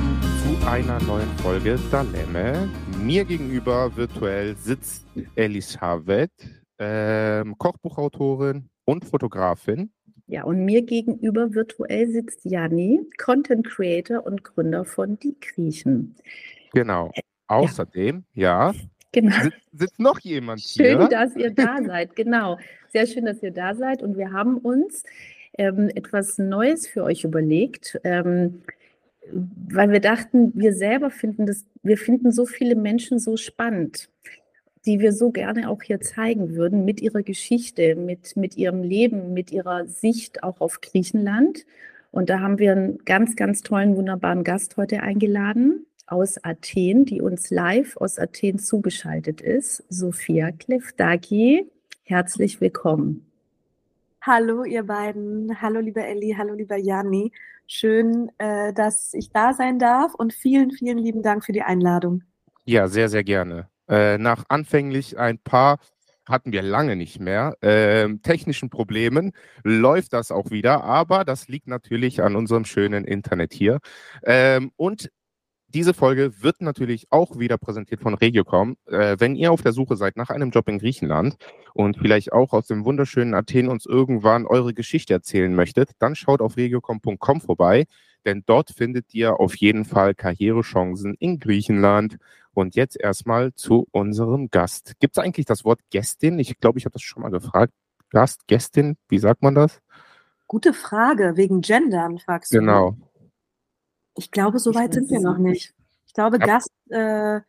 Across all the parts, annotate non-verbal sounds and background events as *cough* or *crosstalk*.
willkommen zu einer neuen Folge Dalemme. Mir gegenüber virtuell sitzt Elisabeth, ähm, Kochbuchautorin und Fotografin. Ja, und mir gegenüber virtuell sitzt Janni, Content Creator und Gründer von Die Griechen. Genau. Äh, Außerdem, ja, ja genau. sitzt, sitzt noch jemand schön, hier. Schön, dass ihr da seid. Genau. Sehr schön, dass ihr da seid. Und wir haben uns ähm, etwas Neues für euch überlegt. Ähm, weil wir dachten, wir selber finden das, wir finden so viele Menschen so spannend, die wir so gerne auch hier zeigen würden mit ihrer Geschichte, mit, mit ihrem Leben, mit ihrer Sicht auch auf Griechenland. Und da haben wir einen ganz, ganz tollen, wunderbaren Gast heute eingeladen aus Athen, die uns live aus Athen zugeschaltet ist, Sophia Klefdagi. Herzlich willkommen. Hallo, ihr beiden. Hallo, lieber Elli. Hallo, lieber Janni. Schön, äh, dass ich da sein darf und vielen, vielen lieben Dank für die Einladung. Ja, sehr, sehr gerne. Äh, nach anfänglich ein paar hatten wir lange nicht mehr. Ähm, technischen Problemen läuft das auch wieder, aber das liegt natürlich an unserem schönen Internet hier. Ähm, und diese Folge wird natürlich auch wieder präsentiert von Regiocom. Äh, wenn ihr auf der Suche seid nach einem Job in Griechenland und vielleicht auch aus dem wunderschönen Athen uns irgendwann eure Geschichte erzählen möchtet, dann schaut auf regiocom.com vorbei, denn dort findet ihr auf jeden Fall Karrierechancen in Griechenland. Und jetzt erstmal zu unserem Gast. Gibt es eigentlich das Wort Gästin? Ich glaube, ich habe das schon mal gefragt. Gast, Gästin, wie sagt man das? Gute Frage, wegen Gendern, fragst du. Genau. Ich glaube, so weit sind wir noch nicht. Ich glaube, ja. Gast äh,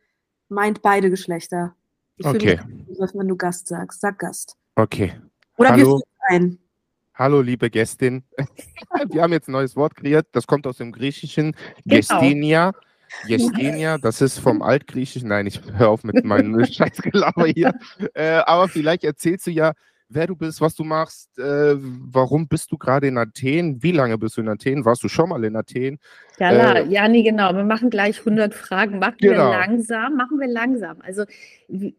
meint beide Geschlechter. Ich okay. Mich, wenn du Gast sagst. Sag Gast. Okay. Oder Hallo. wir ein. Hallo, liebe Gästin. *laughs* wir haben jetzt ein neues Wort kreiert. Das kommt aus dem Griechischen. Genau. Gestinia. Gestinia, das ist vom Altgriechischen. Nein, ich höre auf mit meinem *laughs* Scheißgelaber hier. Äh, aber vielleicht erzählst du ja, wer du bist, was du machst, äh, warum bist du gerade in Athen, wie lange bist du in Athen, warst du schon mal in Athen? Ja, äh, ja, nee, genau. Wir machen gleich 100 Fragen. Machen genau. wir langsam, machen wir langsam. Also wie,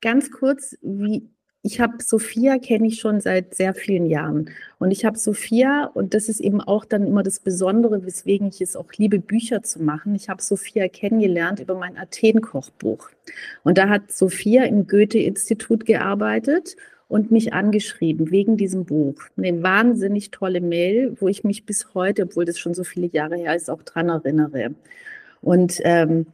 ganz kurz, wie ich habe Sophia kenne ich schon seit sehr vielen Jahren und ich habe Sophia und das ist eben auch dann immer das Besondere, weswegen ich es auch liebe, Bücher zu machen. Ich habe Sophia kennengelernt über mein Athen-Kochbuch und da hat Sophia im Goethe-Institut gearbeitet und mich angeschrieben wegen diesem Buch. Eine wahnsinnig tolle Mail, wo ich mich bis heute, obwohl das schon so viele Jahre her ist, auch dran erinnere. Und ähm,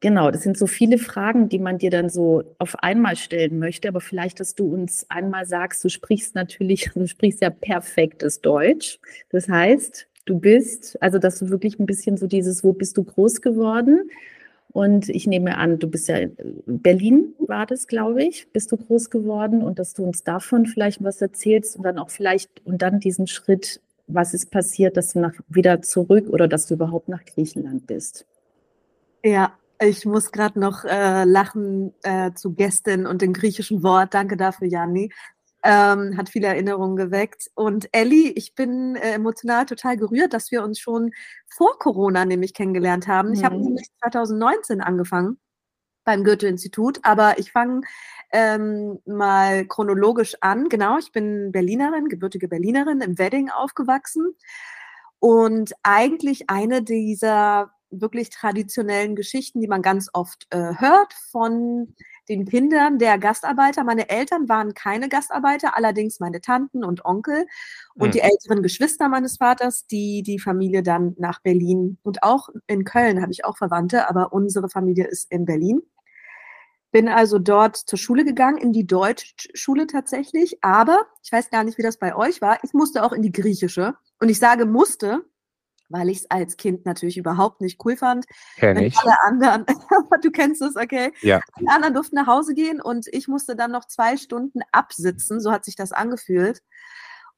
genau, das sind so viele Fragen, die man dir dann so auf einmal stellen möchte. Aber vielleicht, dass du uns einmal sagst, du sprichst natürlich, *laughs* du sprichst ja perfektes Deutsch. Das heißt, du bist, also dass du wirklich ein bisschen so dieses, wo bist du groß geworden? Und ich nehme an, du bist ja in Berlin, war das, glaube ich, bist du groß geworden und dass du uns davon vielleicht was erzählst und dann auch vielleicht und dann diesen Schritt, was ist passiert, dass du nach, wieder zurück oder dass du überhaupt nach Griechenland bist. Ja, ich muss gerade noch äh, lachen äh, zu Gästen und dem griechischen Wort. Danke dafür, Janni ähm, hat viele Erinnerungen geweckt. Und Elli, ich bin äh, emotional total gerührt, dass wir uns schon vor Corona nämlich kennengelernt haben. Mhm. Ich habe nämlich 2019 angefangen beim Goethe-Institut, aber ich fange ähm, mal chronologisch an. Genau, ich bin Berlinerin, gebürtige Berlinerin, im Wedding aufgewachsen und eigentlich eine dieser wirklich traditionellen Geschichten, die man ganz oft äh, hört von den Kindern der Gastarbeiter. Meine Eltern waren keine Gastarbeiter, allerdings meine Tanten und Onkel und mhm. die älteren Geschwister meines Vaters, die die Familie dann nach Berlin und auch in Köln habe ich auch Verwandte, aber unsere Familie ist in Berlin. Bin also dort zur Schule gegangen, in die Deutschschule tatsächlich, aber ich weiß gar nicht, wie das bei euch war. Ich musste auch in die griechische. Und ich sage musste, weil ich es als Kind natürlich überhaupt nicht cool fand. Kenn ich. Alle anderen, *laughs* du kennst es, okay? Ja. Die anderen durften nach Hause gehen und ich musste dann noch zwei Stunden absitzen, so hat sich das angefühlt.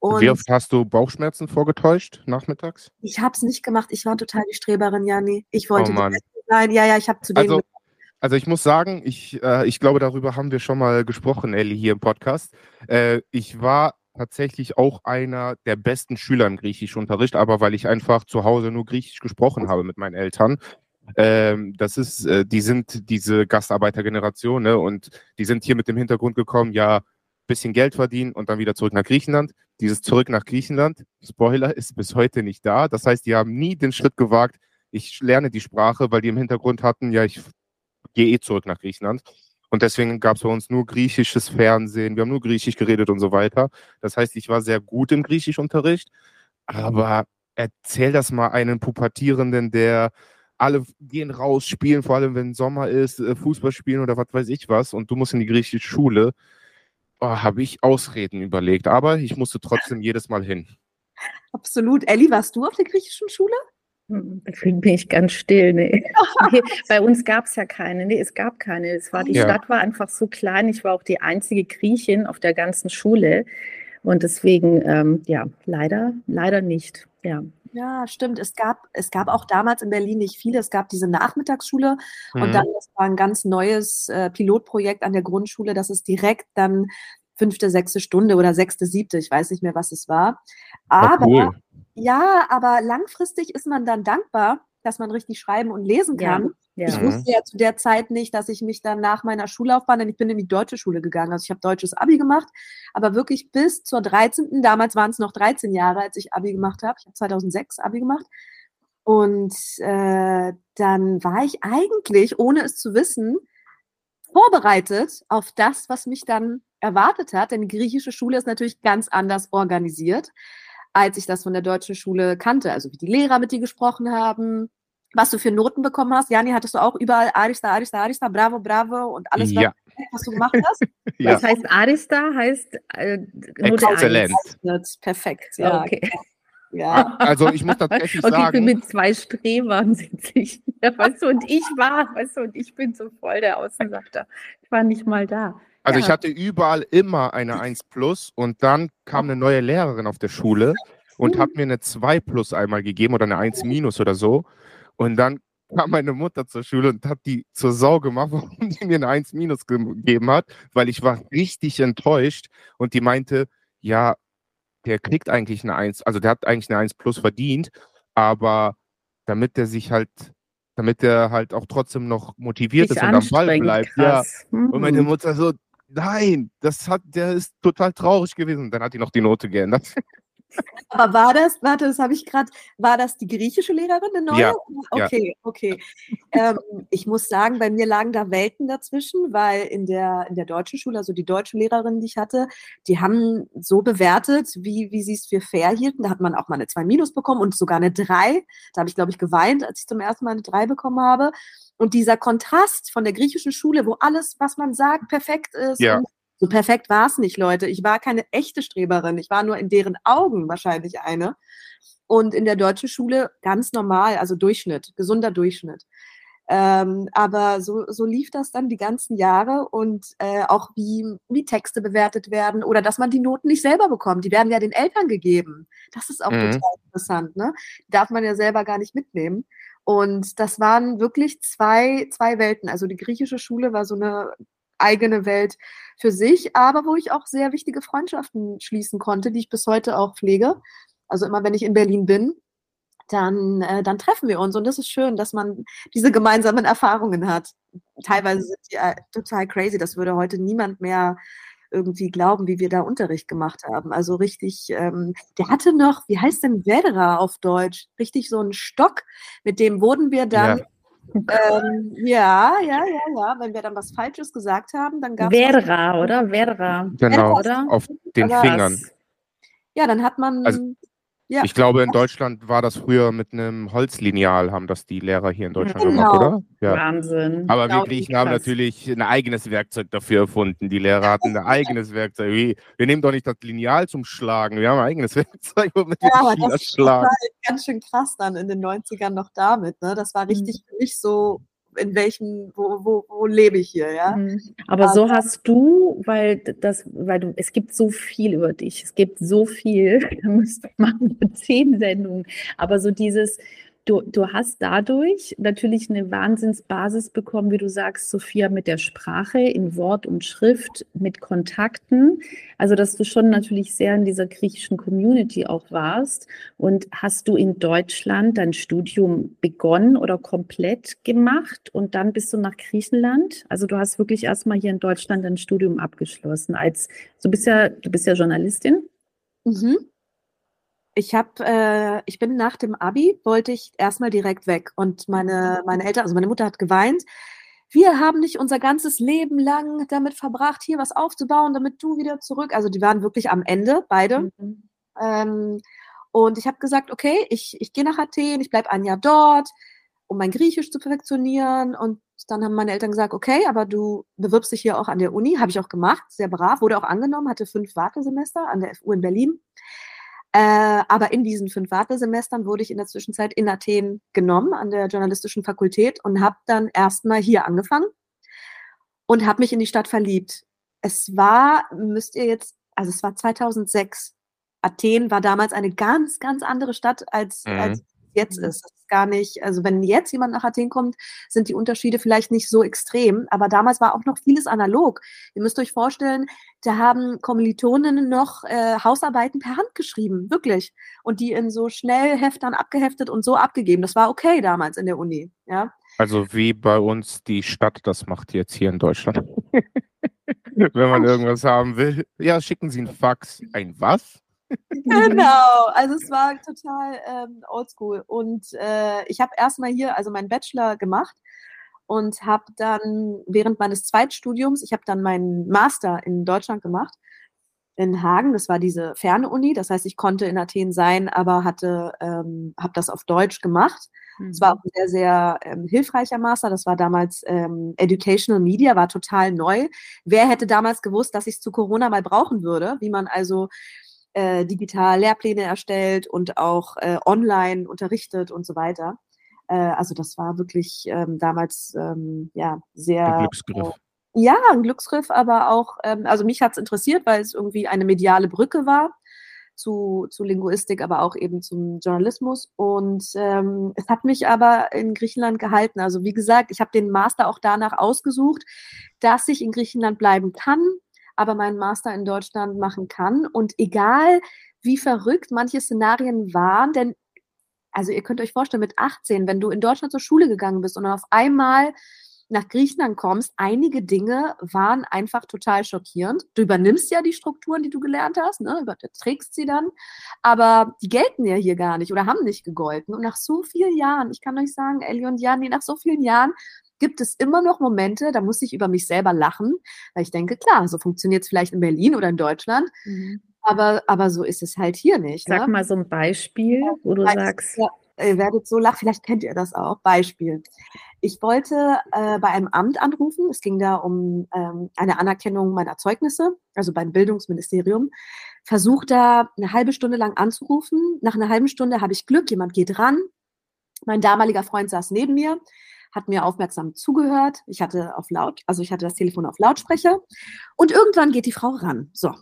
Und Wie oft hast du Bauchschmerzen vorgetäuscht nachmittags? Ich habe es nicht gemacht. Ich war total die Streberin, Jani. Ich wollte oh sein. Ja, ja, ich habe zu denen. Also, also ich muss sagen, ich, äh, ich glaube, darüber haben wir schon mal gesprochen, Ellie, hier im Podcast. Äh, ich war tatsächlich auch einer der besten Schüler im Griechischunterricht, aber weil ich einfach zu Hause nur Griechisch gesprochen habe mit meinen Eltern. Ähm, das ist, äh, die sind diese Gastarbeitergeneration, ne? Und die sind hier mit dem Hintergrund gekommen, ja, bisschen Geld verdienen und dann wieder zurück nach Griechenland. Dieses Zurück nach Griechenland, Spoiler, ist bis heute nicht da. Das heißt, die haben nie den Schritt gewagt, ich lerne die Sprache, weil die im Hintergrund hatten, ja, ich gehe eh zurück nach Griechenland. Und deswegen gab es bei uns nur griechisches Fernsehen, wir haben nur griechisch geredet und so weiter. Das heißt, ich war sehr gut im Griechischunterricht, aber erzähl das mal einem Pubertierenden, der alle gehen raus, spielen, vor allem wenn Sommer ist, äh, Fußball spielen oder was weiß ich was, und du musst in die griechische Schule. Oh, Habe ich Ausreden überlegt, aber ich musste trotzdem jedes Mal hin. Absolut. Elli, warst du auf der griechischen Schule? Deswegen bin ich ganz still. Nee. *laughs* nee bei uns gab es ja keine. Nee, es gab keine. Es war, die ja. Stadt war einfach so klein. Ich war auch die einzige Griechin auf der ganzen Schule. Und deswegen, ähm, ja, leider, leider nicht. Ja. Ja, stimmt. Es gab, es gab auch damals in Berlin nicht viele. Es gab diese Nachmittagsschule mhm. und dann das war ein ganz neues äh, Pilotprojekt an der Grundschule, dass es direkt dann fünfte, sechste Stunde oder sechste, siebte, ich weiß nicht mehr, was es war. Aber cool. Ja, aber langfristig ist man dann dankbar, dass man richtig schreiben und lesen kann. Ja, ja. Ich wusste ja zu der Zeit nicht, dass ich mich dann nach meiner Schullaufbahn, denn ich bin in die deutsche Schule gegangen, also ich habe deutsches Abi gemacht, aber wirklich bis zur 13., damals waren es noch 13 Jahre, als ich Abi gemacht habe. Ich habe 2006 Abi gemacht. Und äh, dann war ich eigentlich, ohne es zu wissen, vorbereitet auf das, was mich dann erwartet hat. Denn die griechische Schule ist natürlich ganz anders organisiert als ich das von der deutschen Schule kannte. Also wie die Lehrer mit dir gesprochen haben, was du für Noten bekommen hast. Jani, hattest du auch überall Arista, Arista, Arista, Bravo, Bravo und alles, ja. was du gemacht hast? *laughs* ja. Was heißt Arista? Heißt äh, Note Exzellent. Perfekt, ja. Okay. Ja. Also ich muss tatsächlich okay, sagen. Ich bin mit zwei Strebern sitze ich. Ja, *laughs* weißt du, und ich war, weißt du, und ich bin so voll der Außenseiter. Ich war nicht mal da. Also ja. ich hatte überall immer eine 1 plus und dann kam eine neue Lehrerin auf der Schule und mhm. hat mir eine 2 plus einmal gegeben oder eine 1 minus oder so. Und dann kam meine Mutter zur Schule und hat die zur Sau gemacht, *laughs* warum die mir eine 1 minus gegeben hat, weil ich war richtig enttäuscht und die meinte, ja, der kriegt eigentlich eine 1, also der hat eigentlich eine 1 plus verdient, aber damit der sich halt damit der halt auch trotzdem noch motiviert ist und am Ball bleibt. Krass. Ja. Und meine mhm. Mutter so, nein, das hat, der ist total traurig gewesen. Dann hat die noch die Note geändert. *laughs* Aber war das, warte, das habe ich gerade, war das die griechische Lehrerin, eine neue? Ja. Okay, ja. okay. ähm, ich muss sagen, bei mir lagen da Welten dazwischen, weil in der, in der deutschen Schule, also die deutsche Lehrerin, die ich hatte, die haben so bewertet, wie, wie sie es für fair hielten. Da hat man auch mal eine 2 Minus bekommen und sogar eine 3. Da habe ich, glaube ich, geweint, als ich zum ersten Mal eine 3 bekommen habe. Und dieser Kontrast von der griechischen Schule, wo alles, was man sagt, perfekt ist. Ja. So perfekt war es nicht, Leute. Ich war keine echte Streberin. Ich war nur in deren Augen wahrscheinlich eine. Und in der deutschen Schule ganz normal, also Durchschnitt, gesunder Durchschnitt. Ähm, aber so, so lief das dann die ganzen Jahre und äh, auch wie, wie Texte bewertet werden oder dass man die Noten nicht selber bekommt. Die werden ja den Eltern gegeben. Das ist auch mhm. total interessant. Ne? Darf man ja selber gar nicht mitnehmen. Und das waren wirklich zwei, zwei Welten. Also die griechische Schule war so eine eigene Welt für sich, aber wo ich auch sehr wichtige Freundschaften schließen konnte, die ich bis heute auch pflege. Also immer wenn ich in Berlin bin, dann, äh, dann treffen wir uns. Und das ist schön, dass man diese gemeinsamen Erfahrungen hat. Teilweise sind die äh, total crazy. Das würde heute niemand mehr irgendwie glauben, wie wir da Unterricht gemacht haben. Also richtig, ähm, der hatte noch, wie heißt denn Vedra auf Deutsch? Richtig so einen Stock, mit dem wurden wir dann. Ja. Ähm, ja, ja, ja, ja. Wenn wir dann was Falsches gesagt haben, dann gab es. Vera, oder? Vera. Genau, oder? auf den Fingern. Ja, dann hat man. Also, ja. Ich glaube, in Deutschland war das früher mit einem Holzlineal, haben das die Lehrer hier in Deutschland genau. gemacht, oder? Ja. Wahnsinn. Aber genau wir Griechen haben natürlich ein eigenes Werkzeug dafür erfunden. Die Lehrer hatten ein eigenes Werkzeug. Wir, wir, nehmen doch nicht das Lineal zum Schlagen, wir haben ein eigenes *laughs* Werkzeug, womit ja, wir die Schüler schlagen. Das war ganz schön krass dann in den 90ern noch damit. Ne? Das war mhm. richtig für mich so in welchem, wo, wo, wo lebe ich hier, ja. Mhm. Aber so hast du, weil das, weil du, es gibt so viel über dich, es gibt so viel, *laughs* da müsste man zehn Sendungen, aber so dieses, du, du hast dadurch natürlich eine Wahnsinnsbasis bekommen, wie du sagst, Sophia, mit der Sprache in Wort und Schrift, mit Kontakten. Also, dass du schon natürlich sehr in dieser griechischen Community auch warst. Und hast du in Deutschland dein Studium begonnen oder komplett gemacht und dann bist du nach Griechenland? Also, du hast wirklich erstmal hier in Deutschland dein Studium abgeschlossen. Als du bist ja, du bist ja Journalistin. Mhm. Ich habe, äh, ich bin nach dem Abi, wollte ich erstmal direkt weg. Und meine, meine Eltern, also meine Mutter hat geweint. Wir haben nicht unser ganzes Leben lang damit verbracht, hier was aufzubauen, damit du wieder zurück. Also die waren wirklich am Ende, beide. Mhm. Ähm, und ich habe gesagt, okay, ich, ich gehe nach Athen, ich bleibe ein Jahr dort, um mein Griechisch zu perfektionieren. Und dann haben meine Eltern gesagt, okay, aber du bewirbst dich hier auch an der Uni. Habe ich auch gemacht, sehr brav, wurde auch angenommen, hatte fünf Wartesemester an der FU in Berlin. Äh, aber in diesen fünf Wartesemestern wurde ich in der Zwischenzeit in Athen genommen an der journalistischen Fakultät und habe dann erstmal hier angefangen und habe mich in die Stadt verliebt. Es war, müsst ihr jetzt, also es war 2006. Athen war damals eine ganz, ganz andere Stadt als, mhm. als jetzt ist. Das ist gar nicht, also wenn jetzt jemand nach Athen kommt, sind die Unterschiede vielleicht nicht so extrem, aber damals war auch noch vieles analog. Ihr müsst euch vorstellen, da haben Kommilitoninnen noch äh, Hausarbeiten per Hand geschrieben, wirklich. Und die in so Schnellheftern abgeheftet und so abgegeben. Das war okay damals in der Uni, ja. Also wie bei uns die Stadt das macht jetzt hier in Deutschland. *laughs* Wenn man irgendwas haben will. Ja, schicken Sie ein Fax. Ein was? Genau, also es war total ähm, oldschool. Und äh, ich habe erstmal hier, also meinen Bachelor gemacht und habe dann während meines Zweitstudiums, ich habe dann meinen Master in Deutschland gemacht, in Hagen. Das war diese ferne Uni. Das heißt, ich konnte in Athen sein, aber hatte, ähm, habe das auf Deutsch gemacht. Es mhm. war auch ein sehr, sehr ähm, hilfreicher Master. Das war damals ähm, Educational Media, war total neu. Wer hätte damals gewusst, dass ich es zu Corona mal brauchen würde, wie man also äh, digital Lehrpläne erstellt und auch äh, online unterrichtet und so weiter. Äh, also das war wirklich ähm, damals ähm, ja sehr. Ein Glücksgriff. ja, ein Glücksgriff, aber auch, ähm, also mich hat es interessiert, weil es irgendwie eine mediale Brücke war zu, zu Linguistik, aber auch eben zum Journalismus. Und ähm, es hat mich aber in Griechenland gehalten. Also wie gesagt, ich habe den Master auch danach ausgesucht, dass ich in Griechenland bleiben kann, aber meinen Master in Deutschland machen kann. Und egal, wie verrückt manche Szenarien waren, denn also ihr könnt euch vorstellen, mit 18, wenn du in Deutschland zur Schule gegangen bist und auf einmal nach Griechenland kommst, einige Dinge waren einfach total schockierend. Du übernimmst ja die Strukturen, die du gelernt hast, ne? trägst sie dann, aber die gelten ja hier gar nicht oder haben nicht gegolten. Und nach so vielen Jahren, ich kann euch sagen, Ellie und Jani, nach so vielen Jahren gibt es immer noch Momente, da muss ich über mich selber lachen, weil ich denke, klar, so funktioniert es vielleicht in Berlin oder in Deutschland, mhm. aber, aber so ist es halt hier nicht. Sag ne? mal so ein Beispiel, wo du sagst. Ja, ihr werdet so lachen, vielleicht kennt ihr das auch. Beispiel. Ich wollte äh, bei einem Amt anrufen. Es ging da um ähm, eine Anerkennung meiner Zeugnisse, also beim Bildungsministerium. Versuch da eine halbe Stunde lang anzurufen. Nach einer halben Stunde habe ich Glück, jemand geht ran. Mein damaliger Freund saß neben mir hat mir aufmerksam zugehört. Ich hatte auf laut, also ich hatte das Telefon auf Lautsprecher und irgendwann geht die Frau ran. So.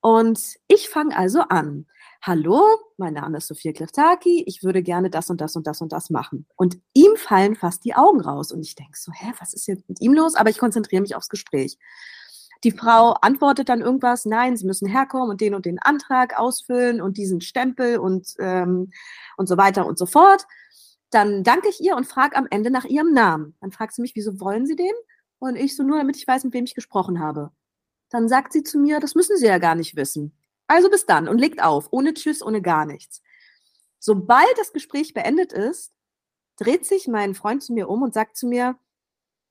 Und ich fange also an. Hallo, mein Name ist Sophia Kliftaki, ich würde gerne das und das und das und das machen. Und ihm fallen fast die Augen raus. Und ich denke so, hä, was ist jetzt mit ihm los? Aber ich konzentriere mich aufs Gespräch. Die Frau antwortet dann irgendwas, nein, Sie müssen herkommen und den und den Antrag ausfüllen und diesen Stempel und, ähm, und so weiter und so fort. Dann danke ich ihr und frage am Ende nach ihrem Namen. Dann fragt sie mich, wieso wollen Sie den? Und ich so, nur damit ich weiß, mit wem ich gesprochen habe. Dann sagt sie zu mir, das müssen Sie ja gar nicht wissen. Also bis dann und legt auf, ohne Tschüss, ohne gar nichts. Sobald das Gespräch beendet ist, dreht sich mein Freund zu mir um und sagt zu mir,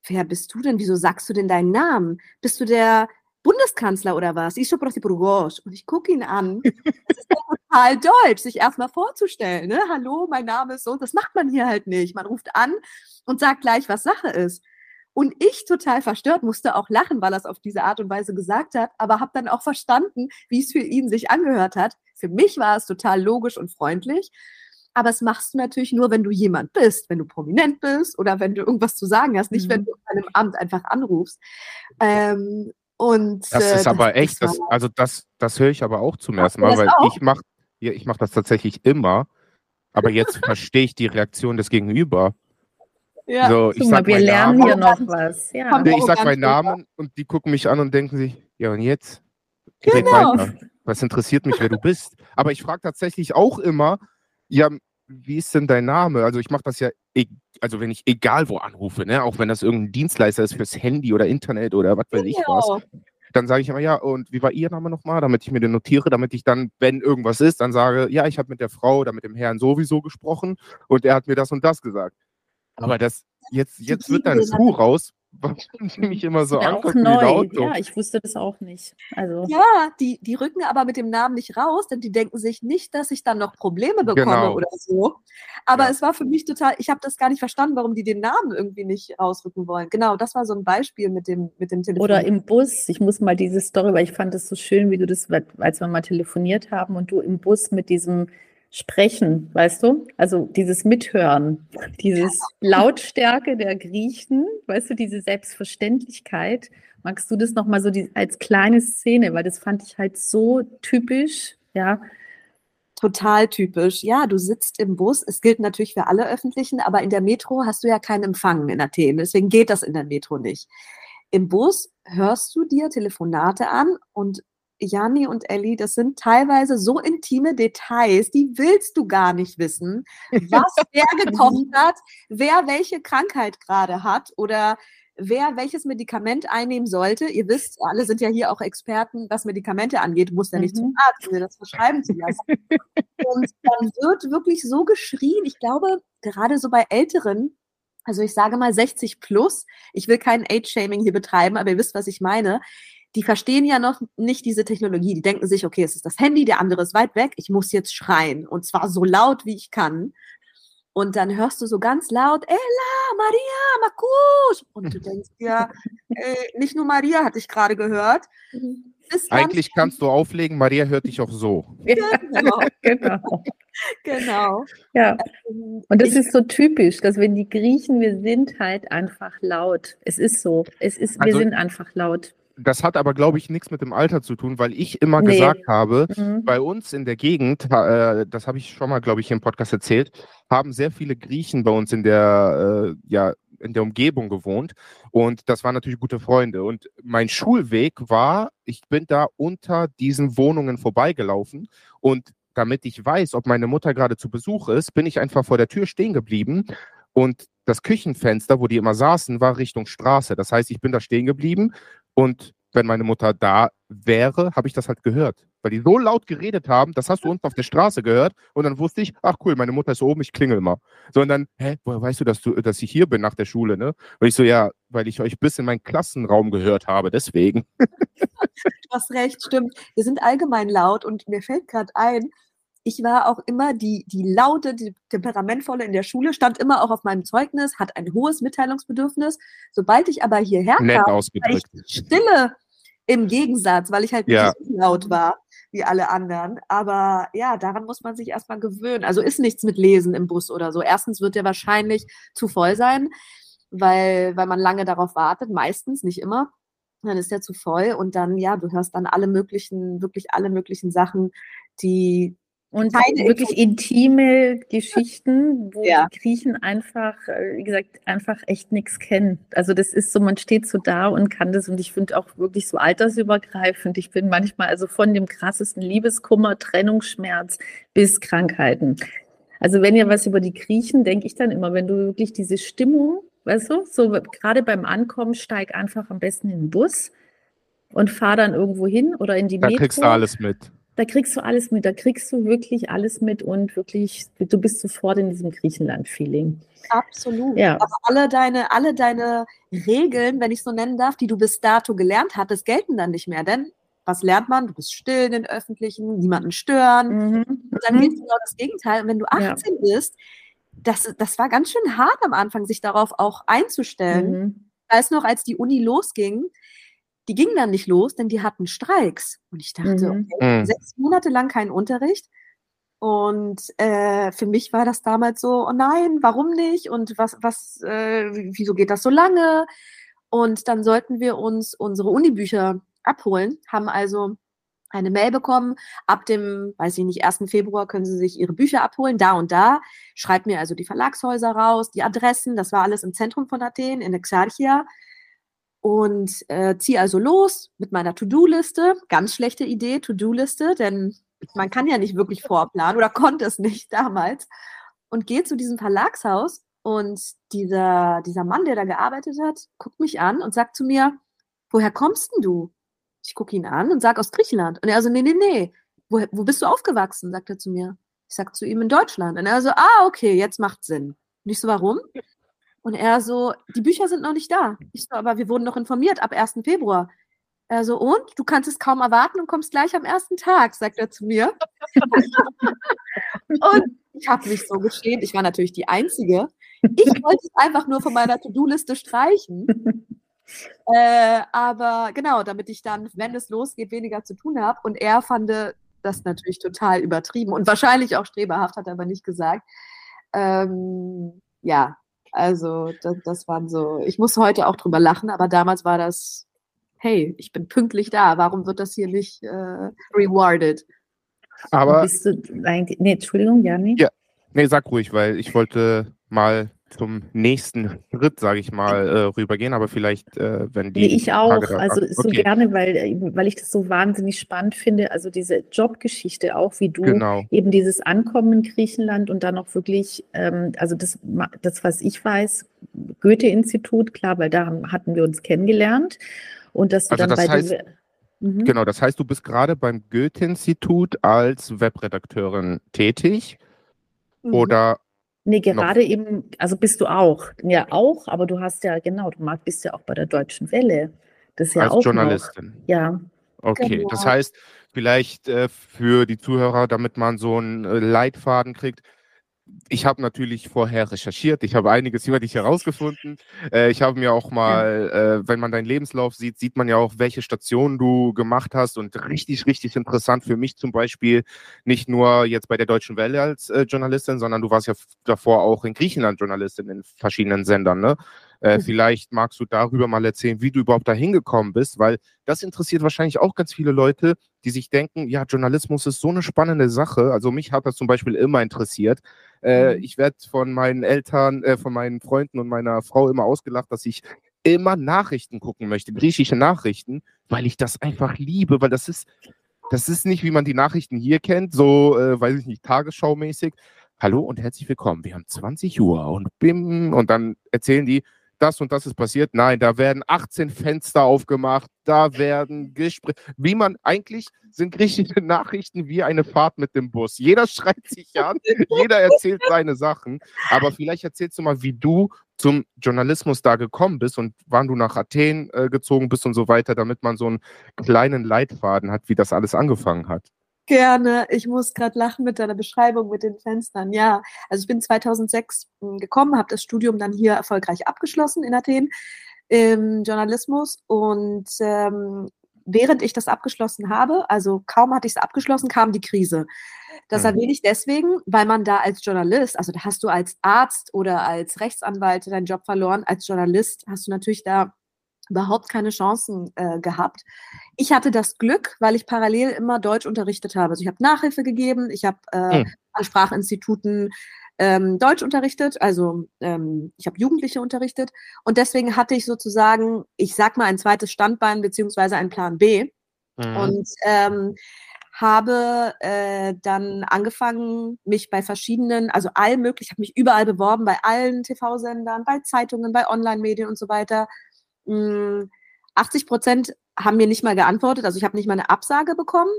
wer bist du denn? Wieso sagst du denn deinen Namen? Bist du der Bundeskanzler oder was? Ich Und ich gucke ihn an. Das ist total deutsch, sich erstmal vorzustellen. Ne? Hallo, mein Name ist so. Das macht man hier halt nicht. Man ruft an und sagt gleich, was Sache ist. Und ich total verstört musste auch lachen, weil er es auf diese Art und Weise gesagt hat, aber habe dann auch verstanden, wie es für ihn sich angehört hat. Für mich war es total logisch und freundlich. Aber es machst du natürlich nur, wenn du jemand bist, wenn du prominent bist oder wenn du irgendwas zu sagen hast, nicht mhm. wenn du in einem Amt einfach anrufst. Ähm, und, das äh, ist aber echt, das, also das, das höre ich aber auch zum ersten Mal, weil auch? ich mache ich mach das tatsächlich immer, aber jetzt verstehe ich die Reaktion des Gegenüber. Ja, so, ich sag wir lernen Namen, hier noch was. Ja. Nee, ich sage meinen Namen und die gucken mich an und denken sich, ja und jetzt? Genau. weiter. Was interessiert mich, wer du bist? Aber ich frage tatsächlich auch immer, ja, wie ist denn dein Name? Also ich mache das ja, also wenn ich egal wo anrufe, ne, auch wenn das irgendein Dienstleister ist fürs Handy oder Internet oder was weiß ich was, dann sage ich immer, ja, und wie war Ihr Name nochmal, damit ich mir den notiere, damit ich dann, wenn irgendwas ist, dann sage, ja, ich habe mit der Frau oder mit dem Herrn sowieso gesprochen und er hat mir das und das gesagt. Aber das, jetzt, jetzt wird dann Hu raus, warum die *laughs* mich immer so angucken. Ja, ich wusste das auch nicht. Also. Ja, die, die rücken aber mit dem Namen nicht raus, denn die denken sich nicht, dass ich dann noch Probleme bekomme genau. oder so. Aber ja. es war für mich total, ich habe das gar nicht verstanden, warum die den Namen irgendwie nicht rausrücken wollen. Genau, das war so ein Beispiel mit dem, mit dem Telefon. Oder im Bus. Ich muss mal diese Story, weil ich fand es so schön, wie du das, als wir mal telefoniert haben und du im Bus mit diesem Sprechen, weißt du? Also dieses Mithören, dieses Lautstärke der Griechen, weißt du, diese Selbstverständlichkeit. Magst du das nochmal so die, als kleine Szene, weil das fand ich halt so typisch, ja. Total typisch. Ja, du sitzt im Bus. Es gilt natürlich für alle öffentlichen, aber in der Metro hast du ja keinen Empfang in Athen. Deswegen geht das in der Metro nicht. Im Bus hörst du dir Telefonate an und Janni und Elli, das sind teilweise so intime Details, die willst du gar nicht wissen, was *laughs* wer gekocht hat, wer welche Krankheit gerade hat oder wer welches Medikament einnehmen sollte. Ihr wisst, alle sind ja hier auch Experten, was Medikamente angeht. Du musst ja nicht mhm. zum Arzt, um dir das verschreiben zu lassen. *laughs* Und dann wird wirklich so geschrien. Ich glaube, gerade so bei Älteren, also ich sage mal 60 plus, ich will kein Age-Shaming hier betreiben, aber ihr wisst, was ich meine die verstehen ja noch nicht diese Technologie. Die denken sich, okay, es ist das Handy, der andere ist weit weg, ich muss jetzt schreien und zwar so laut, wie ich kann. Und dann hörst du so ganz laut, Ella, Maria, Makus. Und du denkst *laughs* dir, äh, nicht nur Maria hatte ich gerade gehört. Eigentlich kannst du auflegen, Maria hört dich auch so. *laughs* Genau. genau. genau. Ja. Ähm, und das ich, ist so typisch, dass wenn die Griechen, wir sind halt einfach laut. Es ist so. Es ist, wir also, sind einfach laut das hat aber, glaube ich, nichts mit dem Alter zu tun, weil ich immer nee. gesagt habe, mhm. bei uns in der Gegend, äh, das habe ich schon mal, glaube ich, im Podcast erzählt, haben sehr viele Griechen bei uns in der, äh, ja, in der Umgebung gewohnt. Und das waren natürlich gute Freunde. Und mein Schulweg war, ich bin da unter diesen Wohnungen vorbeigelaufen. Und damit ich weiß, ob meine Mutter gerade zu Besuch ist, bin ich einfach vor der Tür stehen geblieben. Und das Küchenfenster, wo die immer saßen, war Richtung Straße. Das heißt, ich bin da stehen geblieben, und wenn meine Mutter da wäre, habe ich das halt gehört. Weil die so laut geredet haben, das hast du unten auf der Straße gehört. Und dann wusste ich, ach cool, meine Mutter ist oben, ich klingel mal. Sondern, hä, woher weißt du, dass, du, dass ich hier bin nach der Schule, ne? Und ich so, ja, weil ich euch bis in meinen Klassenraum gehört habe, deswegen. *laughs* Du hast recht, stimmt. Wir sind allgemein laut und mir fällt gerade ein, ich war auch immer die, die laute, die temperamentvolle in der Schule, stand immer auch auf meinem Zeugnis, hat ein hohes Mitteilungsbedürfnis. Sobald ich aber hierher Nett kam, war ich stille im Gegensatz, weil ich halt ja. nicht so laut war wie alle anderen. Aber ja, daran muss man sich erstmal gewöhnen. Also ist nichts mit Lesen im Bus oder so. Erstens wird der wahrscheinlich zu voll sein, weil, weil man lange darauf wartet, meistens, nicht immer dann ist der zu voll und dann, ja, du hörst dann alle möglichen, wirklich alle möglichen Sachen, die, und Keine wirklich intime Geschichten, wo ja. die Griechen einfach, äh, wie gesagt, einfach echt nichts kennen. Also das ist so, man steht so da und kann das und ich finde auch wirklich so altersübergreifend. Ich bin manchmal also von dem krassesten Liebeskummer, Trennungsschmerz bis Krankheiten. Also wenn ihr was über die Griechen, denke ich dann immer, wenn du wirklich diese Stimmung, weißt du, so gerade beim Ankommen, steig einfach am besten in den Bus und fahr dann irgendwo hin oder in die da Metro. Da kriegst du alles mit da kriegst du alles mit, da kriegst du wirklich alles mit und wirklich, du bist sofort in diesem Griechenland-Feeling. Absolut. Ja. Aber alle deine, alle deine Regeln, wenn ich so nennen darf, die du bis dato gelernt hattest, gelten dann nicht mehr. Denn was lernt man? Du bist still in den Öffentlichen, niemanden stören. Mhm. Und dann geht mhm. genau das Gegenteil. Und wenn du 18 ja. bist, das, das war ganz schön hart am Anfang, sich darauf auch einzustellen. Mhm. Weiß noch, als die Uni losging, die gingen dann nicht los, denn die hatten Streiks. Und ich dachte, mhm. okay, mhm. sechs Monate lang kein Unterricht. Und äh, für mich war das damals so, oh nein, warum nicht? Und was, was, äh, wieso geht das so lange? Und dann sollten wir uns unsere Unibücher abholen, haben also eine Mail bekommen. Ab dem, weiß ich nicht, 1. Februar können Sie sich Ihre Bücher abholen, da und da. Schreibt mir also die Verlagshäuser raus, die Adressen. Das war alles im Zentrum von Athen, in Exarchia und äh, ziehe also los mit meiner To-Do-Liste. Ganz schlechte Idee, To-Do-Liste, denn man kann ja nicht wirklich vorplanen oder *laughs* konnte es nicht damals. Und gehe zu diesem Verlagshaus und dieser, dieser Mann, der da gearbeitet hat, guckt mich an und sagt zu mir, woher kommst denn du? Ich gucke ihn an und sage aus Griechenland. Und er so, nee, nee, nee. Wo, wo bist du aufgewachsen? sagt er zu mir. Ich sag zu ihm in Deutschland. Und er so, ah, okay, jetzt macht Sinn. Und ich so, warum? Und er so, die Bücher sind noch nicht da. Ich so, aber wir wurden noch informiert ab 1. Februar. Er so, und? Du kannst es kaum erwarten und kommst gleich am ersten Tag, sagt er zu mir. *laughs* und ich habe mich so geschämt. Ich war natürlich die Einzige. Ich wollte es einfach nur von meiner To-Do-Liste streichen. *laughs* Äh, aber genau, damit ich dann, wenn es losgeht, weniger zu tun habe. Und er fand das natürlich total übertrieben und wahrscheinlich auch streberhaft, hat er aber nicht gesagt. Ähm, ja, also das, das waren so, ich muss heute auch drüber lachen, aber damals war das, hey, ich bin pünktlich da, warum wird das hier nicht äh, rewarded? Aber. Bist du eigentlich, nee, Entschuldigung, ja, nee. Ja, nee, sag ruhig, weil ich wollte mal zum nächsten Schritt, sage ich mal, äh, rübergehen, aber vielleicht, äh, wenn die. Nee, ich auch, also okay. so gerne, weil, äh, weil ich das so wahnsinnig spannend finde, also diese Jobgeschichte auch, wie du genau. eben dieses Ankommen in Griechenland und dann auch wirklich, ähm, also das, das, was ich weiß, Goethe-Institut, klar, weil da hatten wir uns kennengelernt und dass du also dann das bei heißt, mhm. Genau, das heißt, du bist gerade beim Goethe-Institut als Webredakteurin tätig. Mhm. Oder Nee, gerade noch. eben, also bist du auch. Ja, auch, aber du hast ja, genau, du bist ja auch bei der Deutschen Welle. Das ist ja Als auch Journalistin. Noch, ja. Okay, genau. das heißt, vielleicht äh, für die Zuhörer, damit man so einen äh, Leitfaden kriegt, ich habe natürlich vorher recherchiert, ich habe einiges über dich herausgefunden. Äh, ich habe mir auch mal, äh, wenn man deinen Lebenslauf sieht, sieht man ja auch, welche Stationen du gemacht hast und richtig, richtig interessant für mich zum Beispiel, nicht nur jetzt bei der Deutschen Welle als äh, Journalistin, sondern du warst ja davor auch in Griechenland Journalistin in verschiedenen Sendern, ne? Äh, mhm. vielleicht magst du darüber mal erzählen, wie du überhaupt da hingekommen bist, weil das interessiert wahrscheinlich auch ganz viele Leute, die sich denken, ja, Journalismus ist so eine spannende Sache. Also mich hat das zum Beispiel immer interessiert. Äh, mhm. ich werde von meinen Eltern, äh, von meinen Freunden und meiner Frau immer ausgelacht, dass ich immer Nachrichten gucken möchte, griechische Nachrichten, weil ich das einfach liebe, weil das ist, das ist nicht, wie man die Nachrichten hier kennt, so, äh, weiß ich nicht, tagesschaumäßig. Hallo und herzlich willkommen. Wir haben 20 Uhr und bim, und dann erzählen die, das und das ist passiert. Nein, da werden 18 Fenster aufgemacht, da werden Gespräche. Wie man eigentlich sind griechische *laughs* Nachrichten wie eine Fahrt mit dem Bus. Jeder *laughs* schreit sich an, jeder erzählt seine Sachen. Aber vielleicht erzählst du mal, wie du zum Journalismus da gekommen bist und wann du nach Athen äh, gezogen bist und so weiter, damit man so einen kleinen Leitfaden hat, wie das alles angefangen hat. Gerne. Ich muss gerade lachen mit deiner Beschreibung mit den Fenstern. Ja, also ich bin 2006 hm, gekommen, habe das Studium dann hier erfolgreich abgeschlossen in Athen im Journalismus und ähm, während ich das abgeschlossen habe, also kaum hatte ich es abgeschlossen, kam die Krise. Das mhm. erwähne ich deswegen, weil man da als Journalist, also da hast du als Arzt oder als Rechtsanwalt deinen Job verloren, als Journalist hast du natürlich da überhaupt keine Chancen äh, gehabt. Ich hatte das Glück, weil ich parallel immer Deutsch unterrichtet habe. Also ich habe Nachhilfe gegeben, ich habe äh, mhm. an Sprachinstituten ähm, Deutsch unterrichtet, also ähm, ich habe Jugendliche unterrichtet und deswegen hatte ich sozusagen, ich sag mal, ein zweites Standbein beziehungsweise einen Plan B mhm. und ähm, habe äh, dann angefangen, mich bei verschiedenen, also all möglich, habe mich überall beworben, bei allen TV-Sendern, bei Zeitungen, bei Online-Medien und so weiter 80 hm, Prozent haben mir nicht mal geantwortet, also ich habe nicht mal eine Absage bekommen.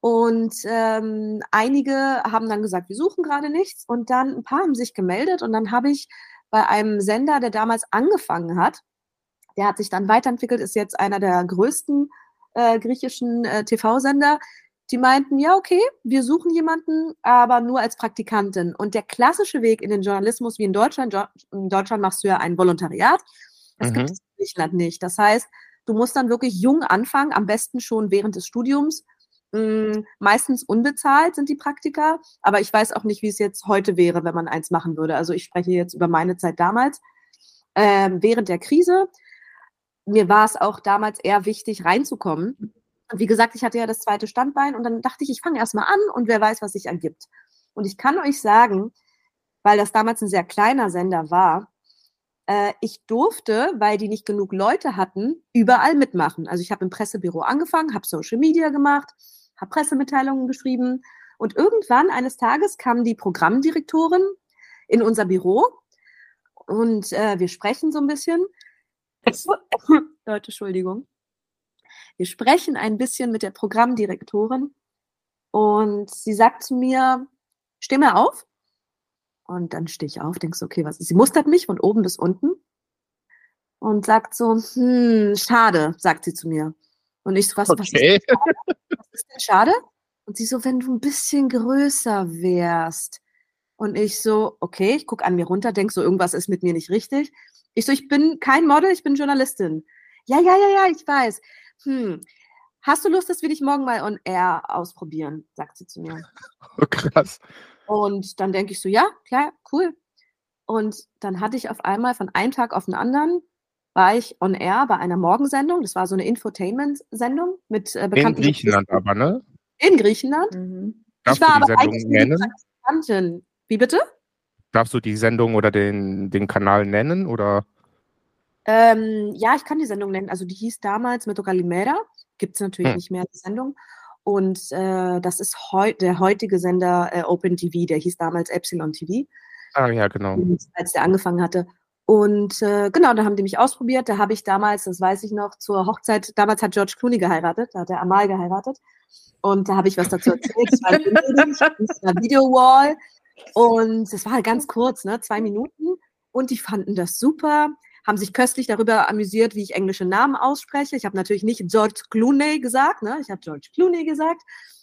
Und ähm, einige haben dann gesagt, wir suchen gerade nichts. Und dann ein paar haben sich gemeldet. Und dann habe ich bei einem Sender, der damals angefangen hat, der hat sich dann weiterentwickelt, ist jetzt einer der größten äh, griechischen äh, TV-Sender. Die meinten, ja, okay, wir suchen jemanden, aber nur als Praktikantin. Und der klassische Weg in den Journalismus, wie in Deutschland, in Deutschland machst du ja ein Volontariat. Das mhm. gibt es Griechenland nicht. Das heißt, du musst dann wirklich jung anfangen, am besten schon während des Studiums. Hm, meistens unbezahlt sind die Praktika, aber ich weiß auch nicht, wie es jetzt heute wäre, wenn man eins machen würde. Also ich spreche jetzt über meine Zeit damals. Ähm, während der Krise, mir war es auch damals eher wichtig, reinzukommen. Und wie gesagt, ich hatte ja das zweite Standbein und dann dachte ich, ich fange erstmal an und wer weiß, was sich ergibt. Und ich kann euch sagen, weil das damals ein sehr kleiner Sender war, äh, ich durfte, weil die nicht genug Leute hatten, überall mitmachen. Also ich habe im Pressebüro angefangen, habe Social Media gemacht, habe Pressemitteilungen geschrieben und irgendwann eines Tages kam die Programmdirektorin in unser Büro und äh, wir sprechen so ein bisschen. *laughs* Leute, Entschuldigung. Wir sprechen ein bisschen mit der Programmdirektorin und sie sagt zu mir, steh mal auf. Und dann stehe ich auf, denke so, okay, was ist? Sie mustert mich von oben bis unten und sagt so, hm, schade, sagt sie zu mir. Und ich so, was, okay. was, ist, was ist denn schade? Und sie so, wenn du ein bisschen größer wärst. Und ich so, okay, ich gucke an mir runter, denke so, irgendwas ist mit mir nicht richtig. Ich so, ich bin kein Model, ich bin Journalistin. Ja, ja, ja, ja, ich weiß. Hm, hast du Lust, dass wir dich morgen mal on air ausprobieren? Sagt sie zu mir. *laughs* Oh, krass. Und dann denke ich so, ja, klar, cool. Und dann hatte ich auf einmal von einem Tag auf den anderen, war ich on air bei einer Morgensendung. Das war so eine Infotainment-Sendung mit äh, bekannten. In Griechenland aber, ne? In Griechenland. Mhm. Darfst ich war du die aber Sendung nennen? Wie bitte? Darfst du die Sendung oder den, den Kanal nennen? Oder? Ähm, ja, ich kann die Sendung nennen. Also die hieß damals Metro Calimera. Gibt es natürlich hm. nicht mehr, die Sendung. Und äh, das ist heu der heutige Sender äh, Open TV, der hieß damals Epsilon TV. Ah ja, genau. Als der angefangen hatte. Und äh, genau, da haben die mich ausprobiert. Da habe ich damals, das weiß ich noch, zur Hochzeit, damals hat George Clooney geheiratet, da hat er Amal geheiratet. Und da habe ich was dazu erzählt. Das war, ein Video Wall. Und es war halt ganz kurz, ne? zwei Minuten. Und die fanden das super, haben sich köstlich darüber amüsiert, wie ich englische Namen ausspreche. Ich habe natürlich nicht George Clooney gesagt, ne? ich habe George Clooney gesagt.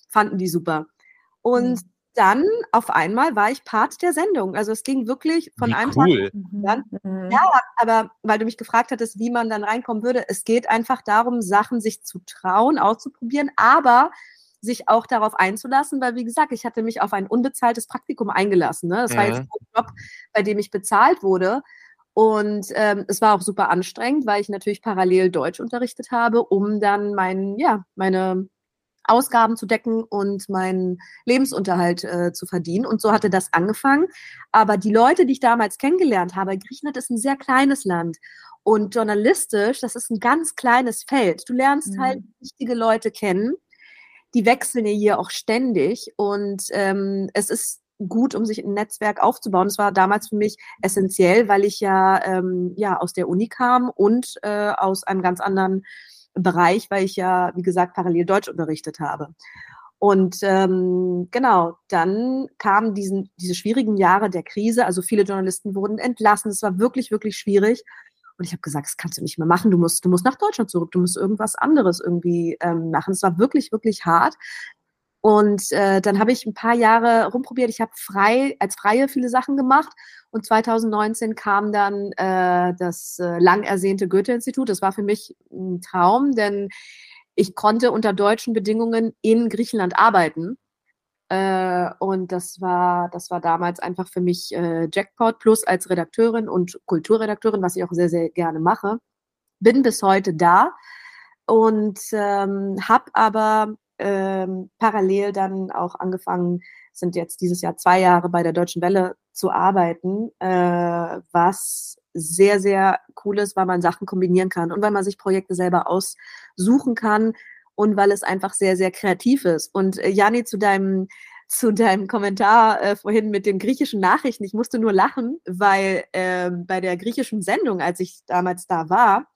Fanden die super. Und mhm. dann auf einmal war ich Part der Sendung. Also es ging wirklich von wie einem cool. Tag. Dann, mhm. Ja, aber weil du mich gefragt hattest, wie man dann reinkommen würde, es geht einfach darum, Sachen sich zu trauen, auszuprobieren, aber sich auch darauf einzulassen, weil wie gesagt, ich hatte mich auf ein unbezahltes Praktikum eingelassen. Ne? Das mhm. war jetzt mhm. ein Job, bei dem ich bezahlt wurde. Und ähm, es war auch super anstrengend, weil ich natürlich parallel Deutsch unterrichtet habe, um dann mein, ja, meine Ausgaben zu decken und meinen Lebensunterhalt äh, zu verdienen. Und so hatte das angefangen. Aber die Leute, die ich damals kennengelernt habe, Griechenland ist ein sehr kleines Land. Und journalistisch, das ist ein ganz kleines Feld. Du lernst mhm. halt wichtige Leute kennen die wechseln ja hier auch ständig und ähm, es ist gut, um sich ein Netzwerk aufzubauen. Das war damals für mich essentiell, weil ich ja, ähm, ja aus der Uni kam und äh, aus einem ganz anderen Bereich, weil ich ja, wie gesagt, parallel Deutsch unterrichtet habe. Und ähm, genau, dann kamen diesen, diese schwierigen Jahre der Krise. Also viele Journalisten wurden entlassen. Es war wirklich, wirklich schwierig. Und ich habe gesagt, das kannst du nicht mehr machen. Du musst, du musst nach Deutschland zurück. Du musst irgendwas anderes irgendwie ähm, machen. Es war wirklich, wirklich hart. Und äh, dann habe ich ein paar Jahre rumprobiert. Ich habe frei, als Freie viele Sachen gemacht. Und 2019 kam dann äh, das äh, lang ersehnte Goethe-Institut. Das war für mich ein Traum, denn ich konnte unter deutschen Bedingungen in Griechenland arbeiten. Äh, und das war, das war damals einfach für mich äh, Jackpot plus als Redakteurin und Kulturredakteurin, was ich auch sehr, sehr gerne mache. Bin bis heute da und ähm, habe aber ähm, parallel dann auch angefangen, sind jetzt dieses Jahr zwei Jahre bei der Deutschen Welle zu arbeiten, äh, was sehr, sehr cool ist, weil man Sachen kombinieren kann und weil man sich Projekte selber aussuchen kann und weil es einfach sehr, sehr kreativ ist. Und äh, Jani, zu deinem zu deinem Kommentar äh, vorhin mit den griechischen Nachrichten. Ich musste nur lachen, weil äh, bei der griechischen Sendung, als ich damals da war,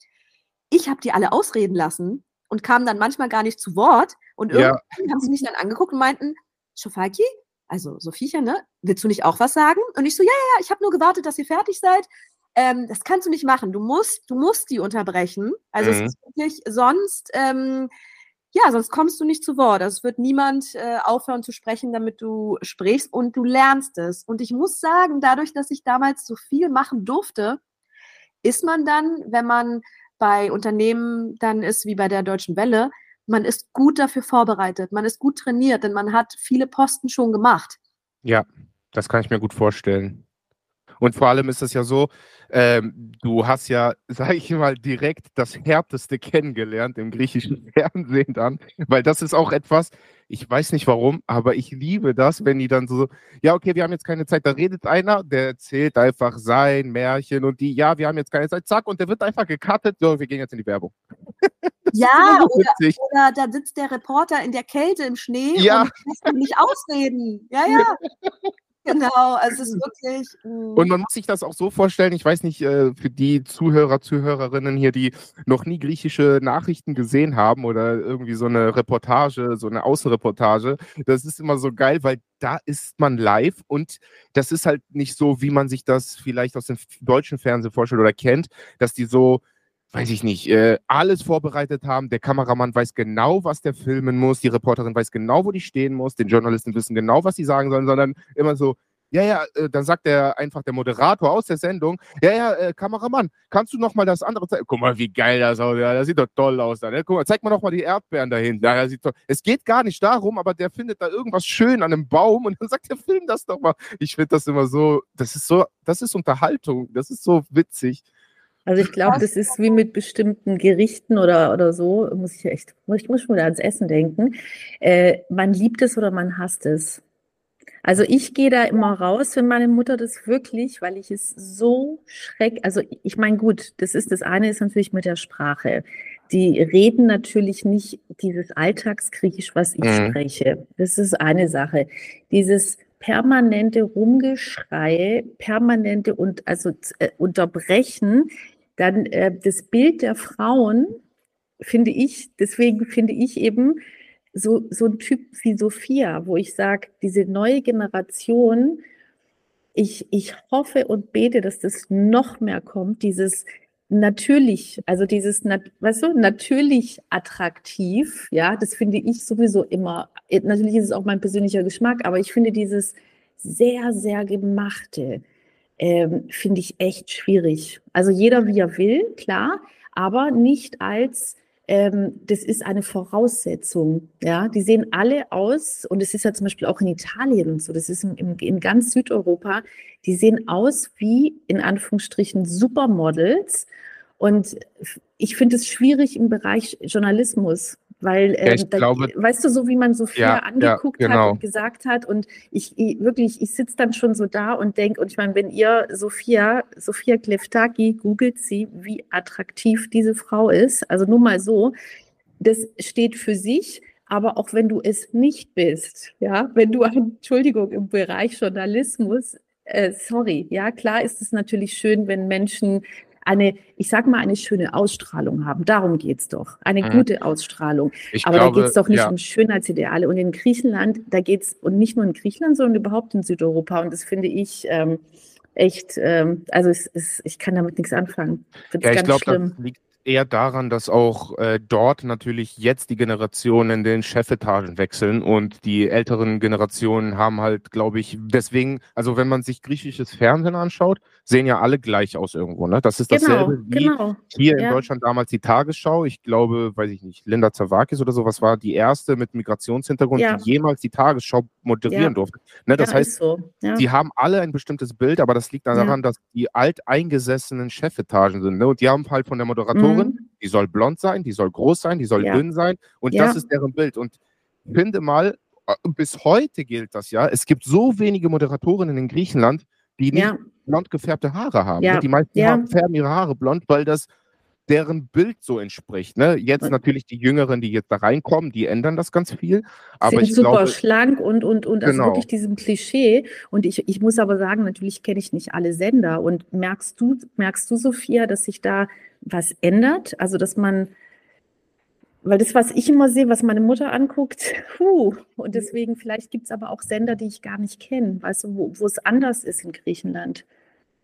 ich habe die alle ausreden lassen und kam dann manchmal gar nicht zu Wort. Und irgendwann ja. haben sie mich dann angeguckt und meinten, Schofaki, also Sophiechen, ne, willst du nicht auch was sagen? Und ich so, ja, ja, ja, ich habe nur gewartet, dass ihr fertig seid. Ähm, das kannst du nicht machen. Du musst, du musst die unterbrechen. Also mhm. es ist wirklich sonst ähm, ja, sonst kommst du nicht zu Wort. Also es wird niemand äh, aufhören zu sprechen, damit du sprichst und du lernst es. Und ich muss sagen, dadurch, dass ich damals so viel machen durfte, ist man dann, wenn man bei Unternehmen dann ist wie bei der Deutschen Welle, man ist gut dafür vorbereitet, man ist gut trainiert, denn man hat viele Posten schon gemacht. Ja, das kann ich mir gut vorstellen. Und vor allem ist es ja so, ähm, du hast ja, *laughs* sage ich mal, direkt das Härteste kennengelernt im griechischen *laughs* Fernsehen dann, weil das ist auch etwas, ich weiß nicht warum, aber ich liebe das, wenn die dann so, ja, okay, wir haben jetzt keine Zeit, da redet einer, der erzählt einfach sein Märchen und die, ja, wir haben jetzt keine Zeit, zack, und der wird einfach gecuttet, so, wir gehen jetzt in die Werbung. *laughs* ja, oder, oder, da sitzt der Reporter in der Kälte im Schnee ja. und lässt ihn nicht ausreden. Ja, ja. Genau, also es ist wirklich. Mm. Und man muss sich das auch so vorstellen, ich weiß nicht, äh, für die Zuhörer, Zuhörerinnen hier, die noch nie griechische Nachrichten gesehen haben oder irgendwie so eine Reportage, so eine Außenreportage, das ist immer so geil, weil da ist man live und das ist halt nicht so, wie man sich das vielleicht aus dem deutschen Fernsehen vorstellt oder kennt, dass die so weiß ich nicht, äh, alles vorbereitet haben. Der Kameramann weiß genau, was der filmen muss. Die Reporterin weiß genau, wo die stehen muss. Den Journalisten wissen genau, was sie sagen sollen, sondern immer so, ja, ja, äh, dann sagt der einfach der Moderator aus der Sendung, ja, ja, äh, Kameramann, kannst du noch mal das andere zeigen? Guck mal, wie geil das aussieht. Ja, das sieht doch toll aus da. Ne? Guck mal, zeig mal noch mal die Erdbeeren da hinten. Ja. Es geht gar nicht darum, aber der findet da irgendwas schön an einem Baum und dann sagt der Film das doch mal. Ich finde das immer so, das ist so, das ist Unterhaltung. Das ist so witzig. Also ich glaube, das ist wie mit bestimmten Gerichten oder, oder so, muss ich echt, ich muss schon wieder ans Essen denken. Äh, man liebt es oder man hasst es. Also ich gehe da immer raus, wenn meine Mutter das wirklich, weil ich es so schreck, also ich meine, gut, das ist das eine ist natürlich mit der Sprache. Die reden natürlich nicht dieses Alltagsgriechisch, was ich mhm. spreche. Das ist eine Sache. Dieses permanente Rumgeschrei, permanente und also äh, Unterbrechen, dann äh, das Bild der Frauen finde ich, deswegen finde ich eben so, so ein Typ wie Sophia, wo ich sage, diese neue Generation, ich, ich hoffe und bete, dass das noch mehr kommt, dieses natürlich, also dieses, weißt du, natürlich attraktiv, ja, das finde ich sowieso immer, natürlich ist es auch mein persönlicher Geschmack, aber ich finde dieses sehr, sehr gemachte, ähm, finde ich echt schwierig. Also jeder wie er will, klar, aber nicht als ähm, das ist eine Voraussetzung. Ja, die sehen alle aus, und es ist ja zum Beispiel auch in Italien und so, das ist in, in, in ganz Südeuropa, die sehen aus wie in Anführungsstrichen Supermodels. Und ich finde es schwierig im Bereich Journalismus, weil, ähm, ja, da, glaube, weißt du, so wie man Sophia ja, angeguckt ja, genau. hat und gesagt hat, und ich, ich wirklich, ich sitze dann schon so da und denke, und ich meine, wenn ihr Sophia, Sophia Kleftaki googelt sie, wie attraktiv diese Frau ist, also nur mal so, das steht für sich, aber auch wenn du es nicht bist, ja, wenn du, Entschuldigung, im Bereich Journalismus, äh, sorry, ja, klar ist es natürlich schön, wenn Menschen eine, ich sag mal, eine schöne Ausstrahlung haben. Darum geht's doch. Eine mhm. gute Ausstrahlung. Ich Aber glaube, da geht's doch nicht ja. um Schönheitsideale. Und in Griechenland, da geht's, und nicht nur in Griechenland, sondern überhaupt in Südeuropa. Und das finde ich ähm, echt, ähm, also es, es, ich kann damit nichts anfangen. Ja, ich glaube, das liegt eher daran, dass auch äh, dort natürlich jetzt die Generationen in den Chefetagen wechseln und die älteren Generationen haben halt, glaube ich, deswegen, also wenn man sich griechisches Fernsehen anschaut, sehen ja alle gleich aus irgendwo. Ne? Das ist genau, dasselbe genau, wie genau. hier ja. in Deutschland damals die Tagesschau. Ich glaube, weiß ich nicht, Linda Zawakis oder sowas war die erste mit Migrationshintergrund, ja. die jemals die Tagesschau moderieren ja. durfte. Ne? Das heißt, so. die haben alle ein bestimmtes Bild, aber das liegt daran, dass die alteingesessenen Chefetagen sind. Ne? Und die haben halt von der Moderatorin Moderatorin, mhm. die soll blond sein, die soll groß sein, die soll ja. dünn sein und ja. das ist deren Bild. Und finde mal, äh, bis heute gilt das ja, es gibt so wenige Moderatorinnen in Griechenland, die nicht blond gefärbte Haare haben. Ne? Die meisten färben ihre Haare blond, weil das deren Bild so entspricht. Ne? Jetzt natürlich die Jüngeren, die jetzt da reinkommen, die ändern das ganz viel. Aber Sind ich super glaube, schlank und, und, und, also genau. wirklich diesem Klischee. Und ich, ich muss aber sagen, natürlich kenne ich nicht alle Sender. Und merkst du, merkst du, Sophia, dass sich da was ändert? Also, dass man, weil das, was ich immer sehe, was meine Mutter anguckt, puh, und deswegen vielleicht gibt es aber auch Sender, die ich gar nicht kenne, weißt du, wo, wo es anders ist in Griechenland.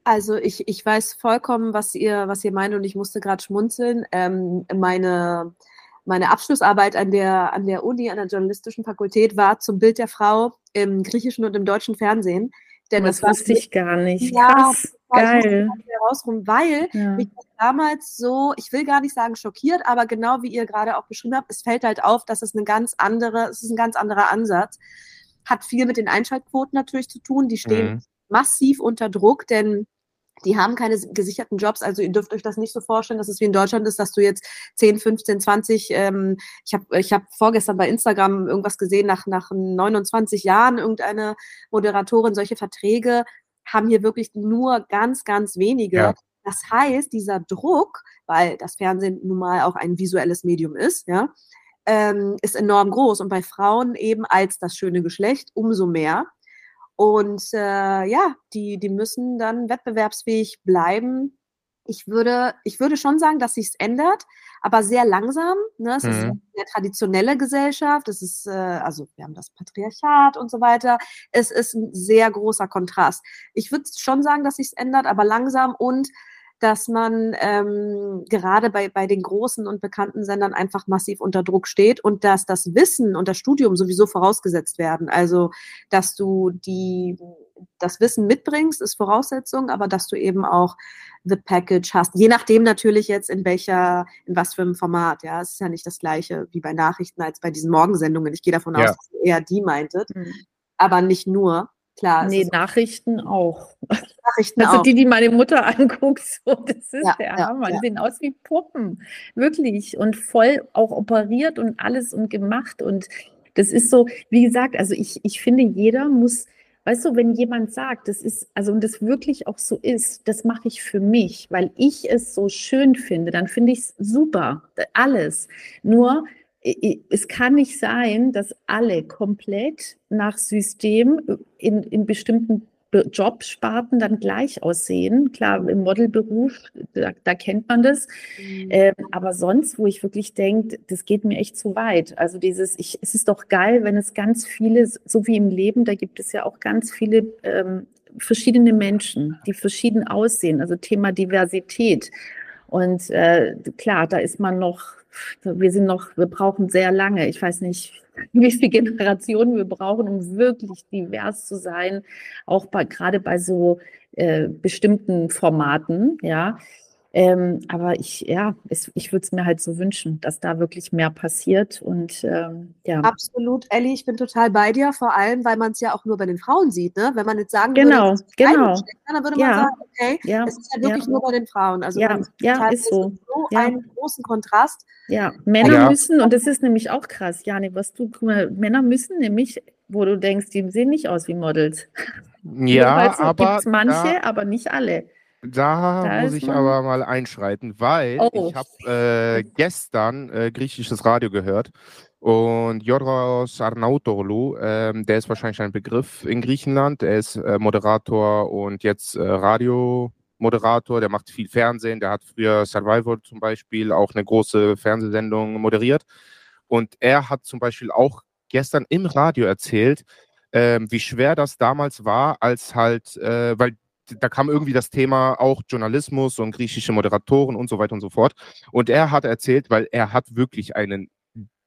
Also ich, ich weiß vollkommen, was ihr, was ihr meint und ich musste gerade schmunzeln. Ähm, meine, meine Abschlussarbeit an der, an der Uni, an der journalistischen Fakultät war zum Bild der Frau im griechischen und im deutschen Fernsehen. Denn das, das wusste ich gar nicht. Ja, Krass, geil. Herausrum, weil ja. mich damals so, ich will gar nicht sagen schockiert, aber genau wie ihr gerade auch beschrieben habt, es fällt halt auf, dass es eine ganz andere, es ist ein ganz anderer Ansatz. Hat viel mit den Einschaltquoten natürlich zu tun. Die stehen mhm. massiv unter Druck, denn die haben keine gesicherten Jobs. Also ihr dürft euch das nicht so vorstellen, dass es wie in Deutschland ist, dass du jetzt 10, 15, 20, ähm, ich habe ich hab vorgestern bei Instagram irgendwas gesehen, nach, nach 29 Jahren irgendeine Moderatorin, solche Verträge haben hier wirklich nur ganz, ganz wenige. Ja. Das heißt, dieser Druck, weil das Fernsehen nun mal auch ein visuelles Medium ist, ja, ähm, ist enorm groß. Und bei Frauen eben als das schöne Geschlecht umso mehr. Und äh, ja, die, die müssen dann wettbewerbsfähig bleiben. Ich würde, ich würde schon sagen, dass sich es ändert, aber sehr langsam. Ne? Es mhm. ist eine traditionelle Gesellschaft. Es ist, äh, also wir haben das Patriarchat und so weiter. Es ist ein sehr großer Kontrast. Ich würde schon sagen, dass sich es ändert, aber langsam und dass man ähm, gerade bei, bei den großen und bekannten Sendern einfach massiv unter Druck steht und dass das Wissen und das Studium sowieso vorausgesetzt werden. Also, dass du die, das Wissen mitbringst, ist Voraussetzung, aber dass du eben auch the package hast. Je nachdem natürlich jetzt in welcher, in was für einem Format. Ja, es ist ja nicht das gleiche wie bei Nachrichten als bei diesen Morgensendungen. Ich gehe davon ja. aus, dass ihr eher die meintet. Mhm. Aber nicht nur. Klar. Nee, Nachrichten auch. Nachrichten also auch. die, die meine Mutter *laughs* anguckt, so, das ist ja, der ja, Hammer. Die ja. sehen aus wie Puppen. Wirklich. Und voll auch operiert und alles und gemacht. Und das ist so, wie gesagt, also ich, ich finde, jeder muss, weißt du, wenn jemand sagt, das ist, also und das wirklich auch so ist, das mache ich für mich, weil ich es so schön finde, dann finde ich es super. Alles. Nur es kann nicht sein, dass alle komplett nach System in, in bestimmten Jobsparten dann gleich aussehen. Klar, im Modelberuf, da, da kennt man das. Mhm. Ähm, aber sonst, wo ich wirklich denke, das geht mir echt zu weit. Also dieses, ich, es ist doch geil, wenn es ganz viele, so wie im Leben, da gibt es ja auch ganz viele ähm, verschiedene Menschen, die verschieden aussehen. Also Thema Diversität. Und äh, klar, da ist man noch wir sind noch, wir brauchen sehr lange, ich weiß nicht, *laughs* wie viele Generationen wir brauchen, um wirklich divers zu sein, auch bei, gerade bei so äh, bestimmten Formaten, ja. Ähm, aber ich, ja, es, ich würde es mir halt so wünschen, dass da wirklich mehr passiert. Und ähm, ja. Absolut, Elli, ich bin total bei dir, vor allem, weil man es ja auch nur bei den Frauen sieht, ne? Wenn man jetzt sagen genau, würde, genau. dann würde man ja. sagen, okay, ja. es ist ja wirklich ja. nur bei den Frauen. Also ja, ja ist so. so einen großen Kontrast. Ja, Männer müssen, und das ist nämlich auch krass, Jani, was du, guck mal, Männer müssen nämlich, wo du denkst, die sehen nicht aus wie Models. Ja, *laughs* aber. Gibt manche, aber nicht alle. Da, da muss ich aber mal einschreiten, weil oh. ich habe äh, gestern äh, griechisches Radio gehört und Yoros Arnautoglou, äh, der ist wahrscheinlich ein Begriff in Griechenland. Er ist äh, Moderator und jetzt äh, Radiomoderator. Der macht viel Fernsehen. Der hat früher Survivor zum Beispiel auch eine große Fernsehsendung moderiert. Und er hat zum Beispiel auch gestern im Radio erzählt, ähm, wie schwer das damals war, als halt, äh, weil da kam irgendwie das Thema auch Journalismus und griechische Moderatoren und so weiter und so fort. Und er hat erzählt, weil er hat wirklich einen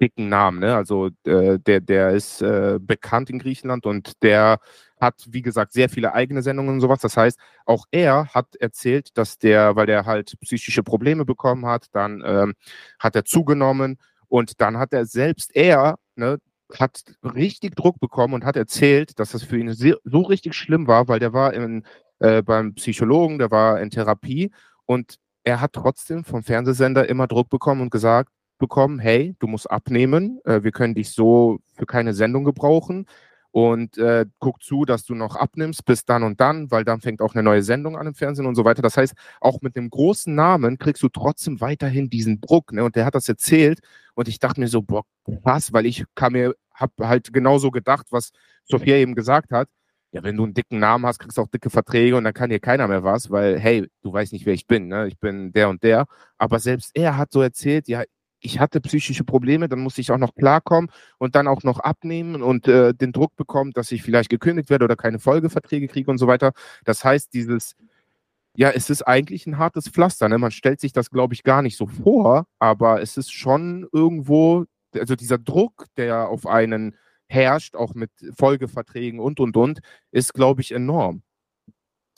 dicken Namen, ne? Also äh, der, der ist äh, bekannt in Griechenland und der hat, wie gesagt, sehr viele eigene Sendungen und sowas. Das heißt, auch er hat erzählt, dass der, weil der halt psychische Probleme bekommen hat, dann ähm, hat er zugenommen und dann hat er selbst er, ne, hat richtig Druck bekommen und hat erzählt, dass das für ihn so richtig schlimm war, weil der war in äh, beim Psychologen, der war in Therapie und er hat trotzdem vom Fernsehsender immer Druck bekommen und gesagt bekommen, hey, du musst abnehmen, äh, wir können dich so für keine Sendung gebrauchen und äh, guck zu, dass du noch abnimmst bis dann und dann, weil dann fängt auch eine neue Sendung an im Fernsehen und so weiter. Das heißt, auch mit dem großen Namen kriegst du trotzdem weiterhin diesen Druck. Ne? Und der hat das erzählt und ich dachte mir so, boah, was, weil ich kam mir, habe halt genauso gedacht, was Sophia eben gesagt hat ja, wenn du einen dicken Namen hast, kriegst du auch dicke Verträge und dann kann dir keiner mehr was, weil, hey, du weißt nicht, wer ich bin, ne? Ich bin der und der. Aber selbst er hat so erzählt, ja, ich hatte psychische Probleme, dann musste ich auch noch klarkommen und dann auch noch abnehmen und äh, den Druck bekommen, dass ich vielleicht gekündigt werde oder keine Folgeverträge kriege und so weiter. Das heißt, dieses, ja, es ist eigentlich ein hartes Pflaster. Ne? Man stellt sich das, glaube ich, gar nicht so vor, aber es ist schon irgendwo, also dieser Druck, der auf einen herrscht, auch mit Folgeverträgen und, und, und, ist, glaube ich, enorm.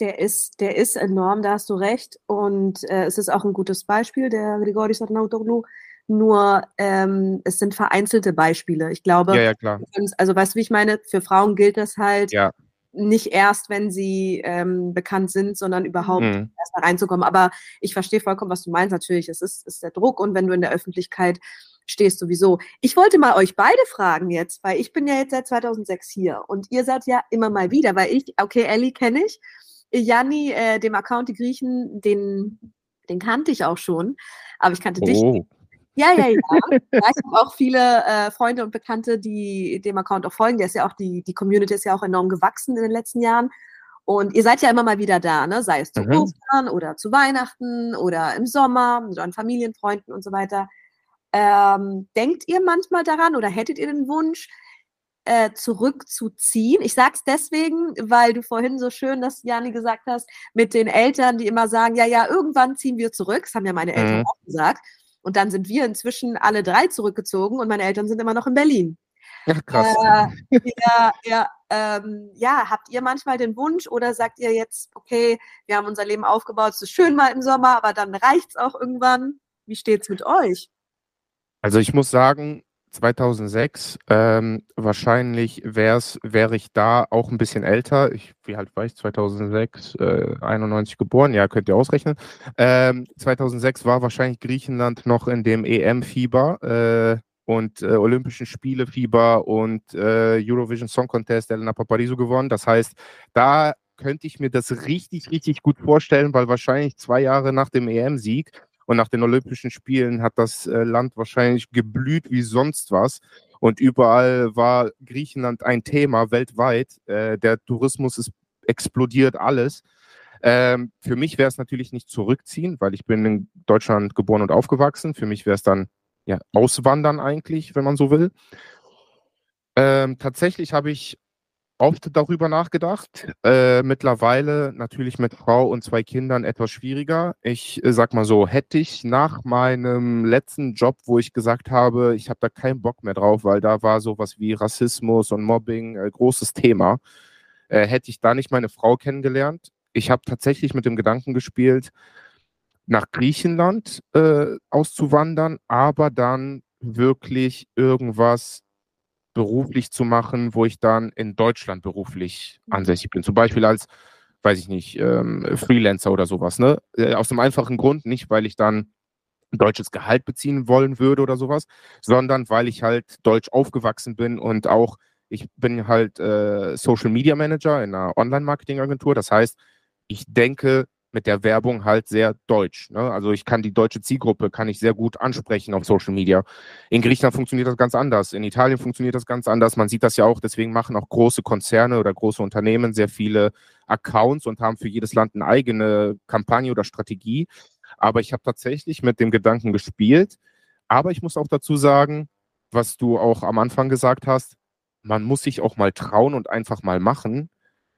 Der ist, der ist enorm, da hast du recht. Und äh, es ist auch ein gutes Beispiel, der Grigoris Arnautoglu. Nur ähm, es sind vereinzelte Beispiele. Ich glaube, ja, ja, klar. also weißt du, wie ich meine? Für Frauen gilt das halt ja. nicht erst, wenn sie ähm, bekannt sind, sondern überhaupt mhm. erst mal reinzukommen. Aber ich verstehe vollkommen, was du meinst. Natürlich, es ist, ist der Druck und wenn du in der Öffentlichkeit stehst sowieso. Ich wollte mal euch beide fragen jetzt, weil ich bin ja jetzt seit 2006 hier und ihr seid ja immer mal wieder, weil ich, okay, Ellie kenne ich, Janni, äh, dem Account die Griechen, den, den kannte ich auch schon, aber ich kannte oh. dich Ja, ja, ja. ja ich habe auch viele äh, Freunde und Bekannte, die dem Account auch folgen. Der ist ja auch, die, die Community ist ja auch enorm gewachsen in den letzten Jahren. Und ihr seid ja immer mal wieder da, ne? sei es zu mhm. Ostern oder zu Weihnachten oder im Sommer mit euren Familienfreunden und so weiter. Ähm, denkt ihr manchmal daran oder hättet ihr den Wunsch, äh, zurückzuziehen? Ich sage es deswegen, weil du vorhin so schön, dass Jani gesagt hast, mit den Eltern, die immer sagen, ja, ja, irgendwann ziehen wir zurück. Das haben ja meine Eltern mhm. auch gesagt. Und dann sind wir inzwischen alle drei zurückgezogen und meine Eltern sind immer noch in Berlin. Ach, krass. Äh, ja, ja, ähm, ja, habt ihr manchmal den Wunsch oder sagt ihr jetzt, okay, wir haben unser Leben aufgebaut, es ist schön mal im Sommer, aber dann reicht es auch irgendwann? Wie steht es mit euch? Also ich muss sagen, 2006, ähm, wahrscheinlich wär's, wäre ich da auch ein bisschen älter. Ich, wie alt war ich? 2006, äh, 91 geboren, ja, könnt ihr ausrechnen. Ähm, 2006 war wahrscheinlich Griechenland noch in dem EM-Fieber. Äh, und äh, Olympischen Spiele Fieber und äh, Eurovision Song Contest Elena Paparizou gewonnen. Das heißt, da könnte ich mir das richtig, richtig gut vorstellen, weil wahrscheinlich zwei Jahre nach dem EM-Sieg und nach den Olympischen Spielen hat das äh, Land wahrscheinlich geblüht wie sonst was. Und überall war Griechenland ein Thema weltweit. Äh, der Tourismus ist explodiert alles. Ähm, für mich wäre es natürlich nicht zurückziehen, weil ich bin in Deutschland geboren und aufgewachsen. Für mich wäre es dann ja, auswandern eigentlich, wenn man so will. Ähm, tatsächlich habe ich oft darüber nachgedacht. Äh, mittlerweile natürlich mit Frau und zwei Kindern etwas schwieriger. Ich äh, sag mal so, hätte ich nach meinem letzten Job, wo ich gesagt habe, ich habe da keinen Bock mehr drauf, weil da war sowas wie Rassismus und Mobbing äh, großes Thema, äh, hätte ich da nicht meine Frau kennengelernt. Ich habe tatsächlich mit dem Gedanken gespielt, nach Griechenland äh, auszuwandern, aber dann wirklich irgendwas beruflich zu machen, wo ich dann in Deutschland beruflich mhm. ansässig bin. Zum Beispiel als, weiß ich nicht, ähm, Freelancer oder sowas. Ne? Äh, aus dem einfachen Grund, nicht weil ich dann deutsches Gehalt beziehen wollen würde oder sowas, sondern weil ich halt deutsch aufgewachsen bin und auch, ich bin halt äh, Social Media Manager in einer Online-Marketing-Agentur. Das heißt, ich denke mit der Werbung halt sehr deutsch. Ne? Also ich kann die deutsche Zielgruppe, kann ich sehr gut ansprechen auf Social Media. In Griechenland funktioniert das ganz anders. In Italien funktioniert das ganz anders. Man sieht das ja auch, deswegen machen auch große Konzerne oder große Unternehmen sehr viele Accounts und haben für jedes Land eine eigene Kampagne oder Strategie. Aber ich habe tatsächlich mit dem Gedanken gespielt. Aber ich muss auch dazu sagen, was du auch am Anfang gesagt hast, man muss sich auch mal trauen und einfach mal machen.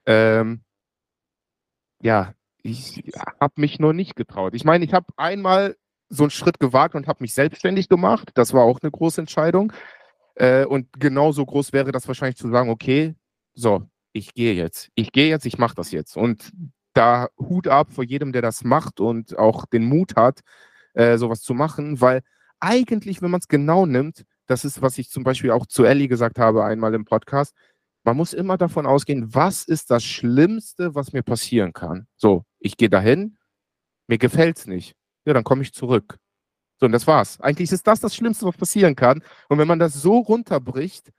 Ähm, ja, ich habe mich noch nicht getraut. Ich meine, ich habe einmal so einen Schritt gewagt und habe mich selbstständig gemacht. Das war auch eine große Entscheidung. Äh, und genauso groß wäre das wahrscheinlich zu sagen, okay, so, ich gehe jetzt. Ich gehe jetzt, ich mache das jetzt. Und da Hut ab vor jedem, der das macht und auch den Mut hat, äh, sowas zu machen, weil eigentlich, wenn man es genau nimmt, das ist, was ich zum Beispiel auch zu Ellie gesagt habe einmal im Podcast, man muss immer davon ausgehen, was ist das Schlimmste, was mir passieren kann. So, ich gehe dahin, mir gefällt es nicht. Ja, dann komme ich zurück. So, und das war's. Eigentlich ist das das Schlimmste, was passieren kann. Und wenn man das so runterbricht,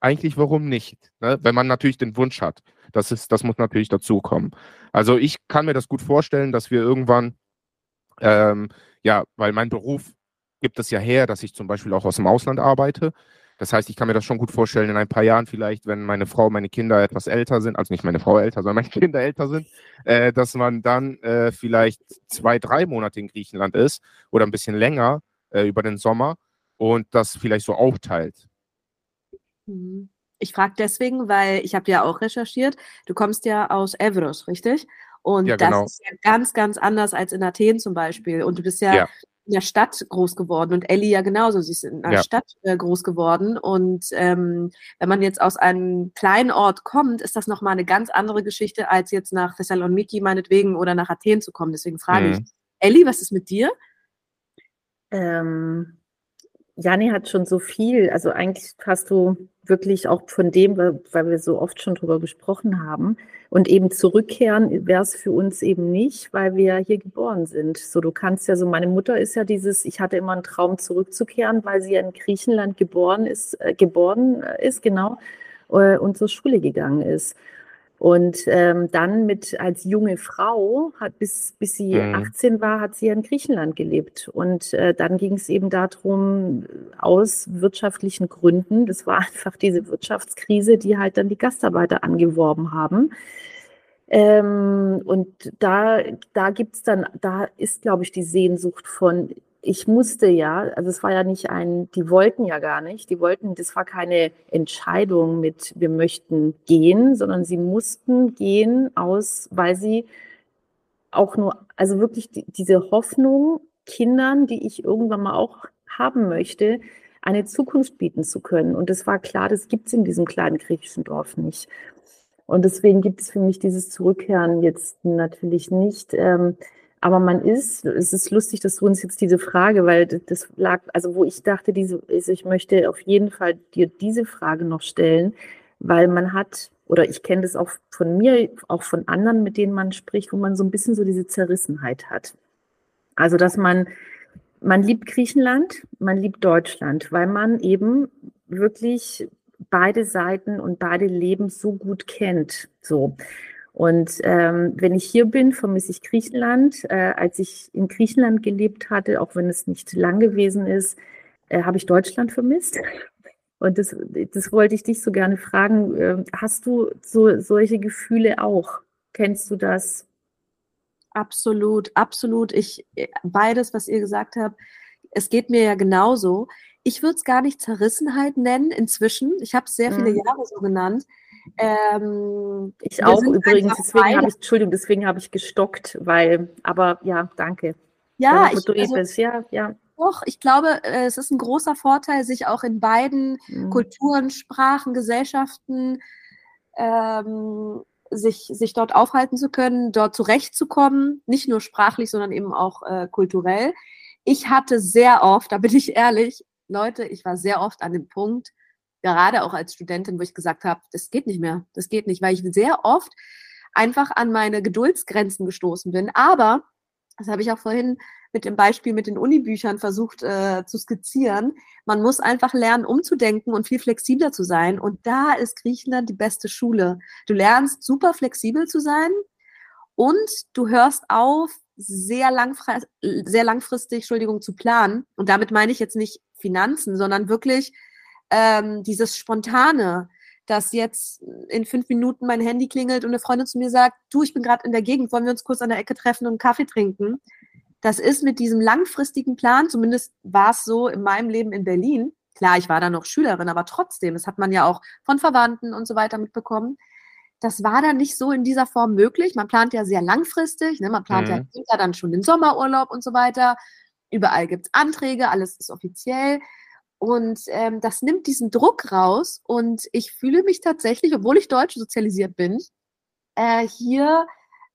eigentlich warum nicht? Ne? Wenn man natürlich den Wunsch hat. Das, ist, das muss natürlich dazukommen. Also ich kann mir das gut vorstellen, dass wir irgendwann, ähm, ja, weil mein Beruf gibt es ja her, dass ich zum Beispiel auch aus dem Ausland arbeite. Das heißt, ich kann mir das schon gut vorstellen, in ein paar Jahren vielleicht, wenn meine Frau, meine Kinder etwas älter sind, also nicht meine Frau älter, sondern *laughs* meine Kinder älter sind, äh, dass man dann äh, vielleicht zwei, drei Monate in Griechenland ist oder ein bisschen länger äh, über den Sommer und das vielleicht so aufteilt. Mhm. Ich frage deswegen, weil ich habe ja auch recherchiert. Du kommst ja aus Evros, richtig? Und ja, genau. das ist ja ganz, ganz anders als in Athen zum Beispiel. Und du bist ja, ja in der Stadt groß geworden und Ellie ja genauso. Sie ist in einer ja. Stadt äh, groß geworden. Und ähm, wenn man jetzt aus einem kleinen Ort kommt, ist das nochmal eine ganz andere Geschichte, als jetzt nach Thessaloniki meinetwegen oder nach Athen zu kommen. Deswegen frage mhm. ich, Ellie, was ist mit dir? Ähm, Jani hat schon so viel, also eigentlich hast du wirklich auch von dem, weil wir so oft schon drüber gesprochen haben. Und eben zurückkehren wäre es für uns eben nicht, weil wir hier geboren sind. So, du kannst ja so, meine Mutter ist ja dieses, ich hatte immer einen Traum zurückzukehren, weil sie ja in Griechenland geboren ist, äh, geboren ist, genau, äh, und zur Schule gegangen ist. Und ähm, dann mit als junge Frau, hat bis, bis sie mhm. 18 war, hat sie in Griechenland gelebt. Und äh, dann ging es eben darum, aus wirtschaftlichen Gründen, das war *laughs* einfach diese Wirtschaftskrise, die halt dann die Gastarbeiter angeworben haben. Ähm, und da, da gibt es dann, da ist, glaube ich, die Sehnsucht von, ich musste ja, also es war ja nicht ein, die wollten ja gar nicht, die wollten, das war keine Entscheidung mit, wir möchten gehen, sondern sie mussten gehen aus, weil sie auch nur, also wirklich die, diese Hoffnung, Kindern, die ich irgendwann mal auch haben möchte, eine Zukunft bieten zu können. Und das war klar, das gibt es in diesem kleinen griechischen Dorf nicht. Und deswegen gibt es für mich dieses Zurückkehren jetzt natürlich nicht. Ähm, aber man ist, es ist lustig, dass du uns jetzt diese Frage, weil das lag, also wo ich dachte, diese, ich möchte auf jeden Fall dir diese Frage noch stellen, weil man hat, oder ich kenne das auch von mir, auch von anderen, mit denen man spricht, wo man so ein bisschen so diese Zerrissenheit hat. Also, dass man, man liebt Griechenland, man liebt Deutschland, weil man eben wirklich beide Seiten und beide Leben so gut kennt. So. Und ähm, wenn ich hier bin, vermisse ich Griechenland. Äh, als ich in Griechenland gelebt hatte, auch wenn es nicht lang gewesen ist, äh, habe ich Deutschland vermisst. Und das, das wollte ich dich so gerne fragen. Äh, hast du so, solche Gefühle auch? Kennst du das? Absolut, absolut. Ich, äh, beides, was ihr gesagt habt, es geht mir ja genauso. Ich würde es gar nicht Zerrissenheit nennen inzwischen. Ich habe es sehr viele mhm. Jahre so genannt. Ähm, ich auch übrigens, deswegen habe ich, Entschuldigung, deswegen habe ich gestockt, weil, aber ja, danke. Ja, ich, also, ja, ja. Doch, ich glaube, äh, es ist ein großer Vorteil, sich auch in beiden mhm. Kulturen, Sprachen, Gesellschaften ähm, sich, sich dort aufhalten zu können, dort zurechtzukommen, nicht nur sprachlich, sondern eben auch äh, kulturell. Ich hatte sehr oft, da bin ich ehrlich, Leute, ich war sehr oft an dem Punkt, gerade auch als Studentin, wo ich gesagt habe, das geht nicht mehr, das geht nicht, weil ich sehr oft einfach an meine Geduldsgrenzen gestoßen bin. Aber, das habe ich auch vorhin mit dem Beispiel mit den Unibüchern versucht äh, zu skizzieren, man muss einfach lernen, umzudenken und viel flexibler zu sein. Und da ist Griechenland die beste Schule. Du lernst super flexibel zu sein und du hörst auf, sehr, langfristig, sehr langfristig Entschuldigung, zu planen. Und damit meine ich jetzt nicht Finanzen, sondern wirklich ähm, dieses Spontane, dass jetzt in fünf Minuten mein Handy klingelt und eine Freundin zu mir sagt, du, ich bin gerade in der Gegend, wollen wir uns kurz an der Ecke treffen und einen Kaffee trinken? Das ist mit diesem langfristigen Plan, zumindest war es so in meinem Leben in Berlin. Klar, ich war da noch Schülerin, aber trotzdem, das hat man ja auch von Verwandten und so weiter mitbekommen. Das war dann nicht so in dieser Form möglich. Man plant ja sehr langfristig, ne? man plant mhm. ja dann schon den Sommerurlaub und so weiter. Überall gibt es Anträge, alles ist offiziell. Und ähm, das nimmt diesen Druck raus und ich fühle mich tatsächlich, obwohl ich deutsch sozialisiert bin, äh, hier,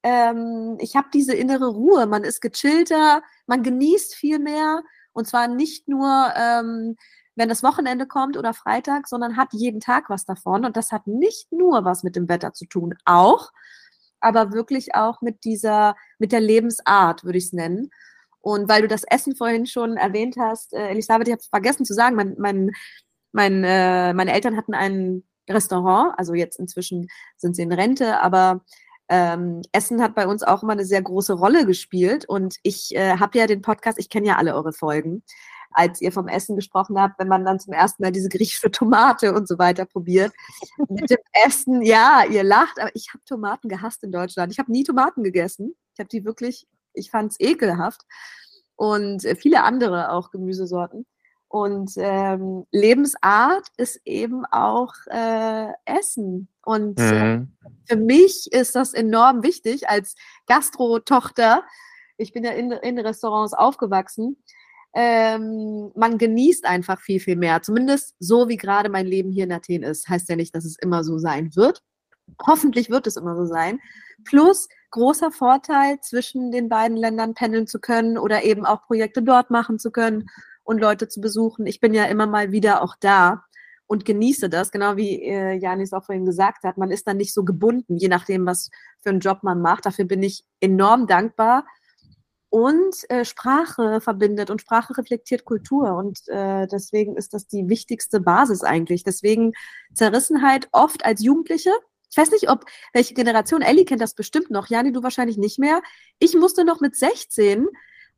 ähm, ich habe diese innere Ruhe. Man ist gechillter, man genießt viel mehr und zwar nicht nur, ähm, wenn das Wochenende kommt oder Freitag, sondern hat jeden Tag was davon. Und das hat nicht nur was mit dem Wetter zu tun, auch, aber wirklich auch mit dieser, mit der Lebensart, würde ich es nennen. Und weil du das Essen vorhin schon erwähnt hast, äh, Elisabeth, ich habe vergessen zu sagen, mein, mein, mein, äh, meine Eltern hatten ein Restaurant, also jetzt inzwischen sind sie in Rente, aber ähm, Essen hat bei uns auch immer eine sehr große Rolle gespielt. Und ich äh, habe ja den Podcast, ich kenne ja alle eure Folgen, als ihr vom Essen gesprochen habt, wenn man dann zum ersten Mal diese griechische Tomate und so weiter probiert. Mit dem *laughs* Essen, ja, ihr lacht, aber ich habe Tomaten gehasst in Deutschland. Ich habe nie Tomaten gegessen. Ich habe die wirklich ich fand es ekelhaft. Und äh, viele andere auch Gemüsesorten. Und ähm, Lebensart ist eben auch äh, Essen. Und äh, mhm. äh, für mich ist das enorm wichtig als Gastro-Tochter. Ich bin ja in, in Restaurants aufgewachsen. Ähm, man genießt einfach viel, viel mehr. Zumindest so, wie gerade mein Leben hier in Athen ist. Heißt ja nicht, dass es immer so sein wird. Hoffentlich wird es immer so sein. Plus großer Vorteil, zwischen den beiden Ländern pendeln zu können oder eben auch Projekte dort machen zu können und Leute zu besuchen. Ich bin ja immer mal wieder auch da und genieße das, genau wie äh, Janis auch vorhin gesagt hat. Man ist dann nicht so gebunden, je nachdem, was für einen Job man macht. Dafür bin ich enorm dankbar. Und äh, Sprache verbindet und Sprache reflektiert Kultur. Und äh, deswegen ist das die wichtigste Basis eigentlich. Deswegen Zerrissenheit oft als Jugendliche Ich weiß nicht, ob welche Generation, Ellie kennt das bestimmt noch, Jani, du wahrscheinlich nicht mehr. Ich musste noch mit 16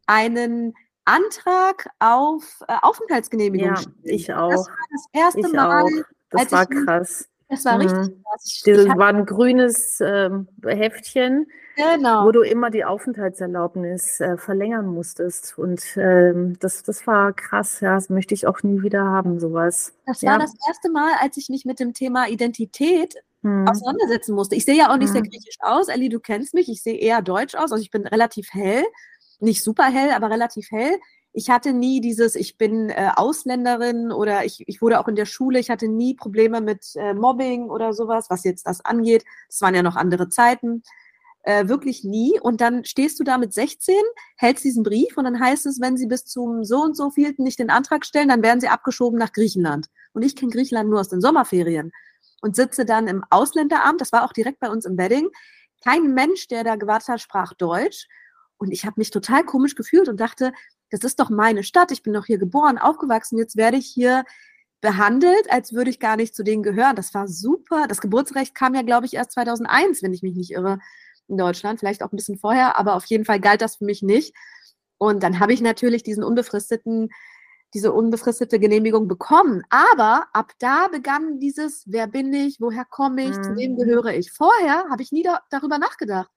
einen Antrag auf äh, Aufenthaltsgenehmigung ja, stellen. Ich auch. Das war das erste ich Mal. Auch. Das war krass. Das war mhm. richtig krass. Das war ein grünes äh, Heftchen, genau. wo du immer die Aufenthaltserlaubnis äh, verlängern musstest. Und ähm, das, das war krass, ja. Das möchte ich auch nie wieder haben, sowas. Das ja. war das erste Mal, als ich mich mit dem Thema Identität hm. auseinandersetzen musste. Ich sehe ja auch nicht hm. sehr griechisch aus. Ellie, du kennst mich. Ich sehe eher deutsch aus. Also ich bin relativ hell. Nicht super hell, aber relativ hell ich hatte nie dieses, ich bin äh, Ausländerin oder ich, ich wurde auch in der Schule, ich hatte nie Probleme mit äh, Mobbing oder sowas, was jetzt das angeht. Das waren ja noch andere Zeiten. Äh, wirklich nie. Und dann stehst du da mit 16, hältst diesen Brief und dann heißt es, wenn sie bis zum so und so vielten nicht den Antrag stellen, dann werden sie abgeschoben nach Griechenland. Und ich kenne Griechenland nur aus den Sommerferien und sitze dann im Ausländeramt, das war auch direkt bei uns im Wedding. Kein Mensch, der da gewartet hat, sprach Deutsch. Und ich habe mich total komisch gefühlt und dachte, das ist doch meine Stadt, ich bin doch hier geboren, aufgewachsen, jetzt werde ich hier behandelt, als würde ich gar nicht zu denen gehören. Das war super. Das Geburtsrecht kam ja, glaube ich, erst 2001, wenn ich mich nicht irre, in Deutschland, vielleicht auch ein bisschen vorher, aber auf jeden Fall galt das für mich nicht. Und dann habe ich natürlich diesen unbefristeten, diese unbefristete Genehmigung bekommen. Aber ab da begann dieses, wer bin ich, woher komme ich, mhm. zu wem gehöre ich. Vorher habe ich nie da, darüber nachgedacht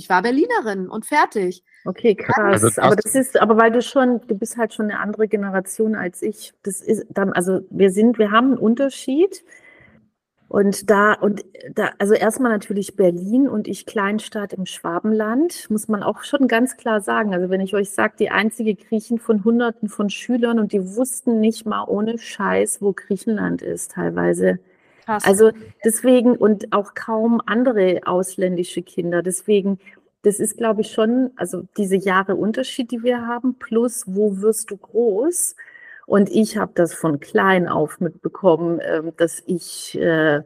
ich war Berlinerin und fertig. Okay, krass. Also aber das ist, aber weil du schon, du bist halt schon eine andere Generation als ich. Das ist dann, also wir sind, wir haben einen Unterschied. Und da, und da, also erstmal natürlich Berlin und ich Kleinstadt im Schwabenland, muss man auch schon ganz klar sagen. Also wenn ich euch sage, die einzige Griechen von Hunderten von Schülern und die wussten nicht mal ohne Scheiß, wo Griechenland ist teilweise. Krass. Also deswegen und auch kaum andere ausländische Kinder. Deswegen, das ist, glaube ich, schon, also diese Jahre Unterschied, die wir haben, plus wo wirst du groß? Und ich habe das von klein auf mitbekommen, äh, dass ich äh,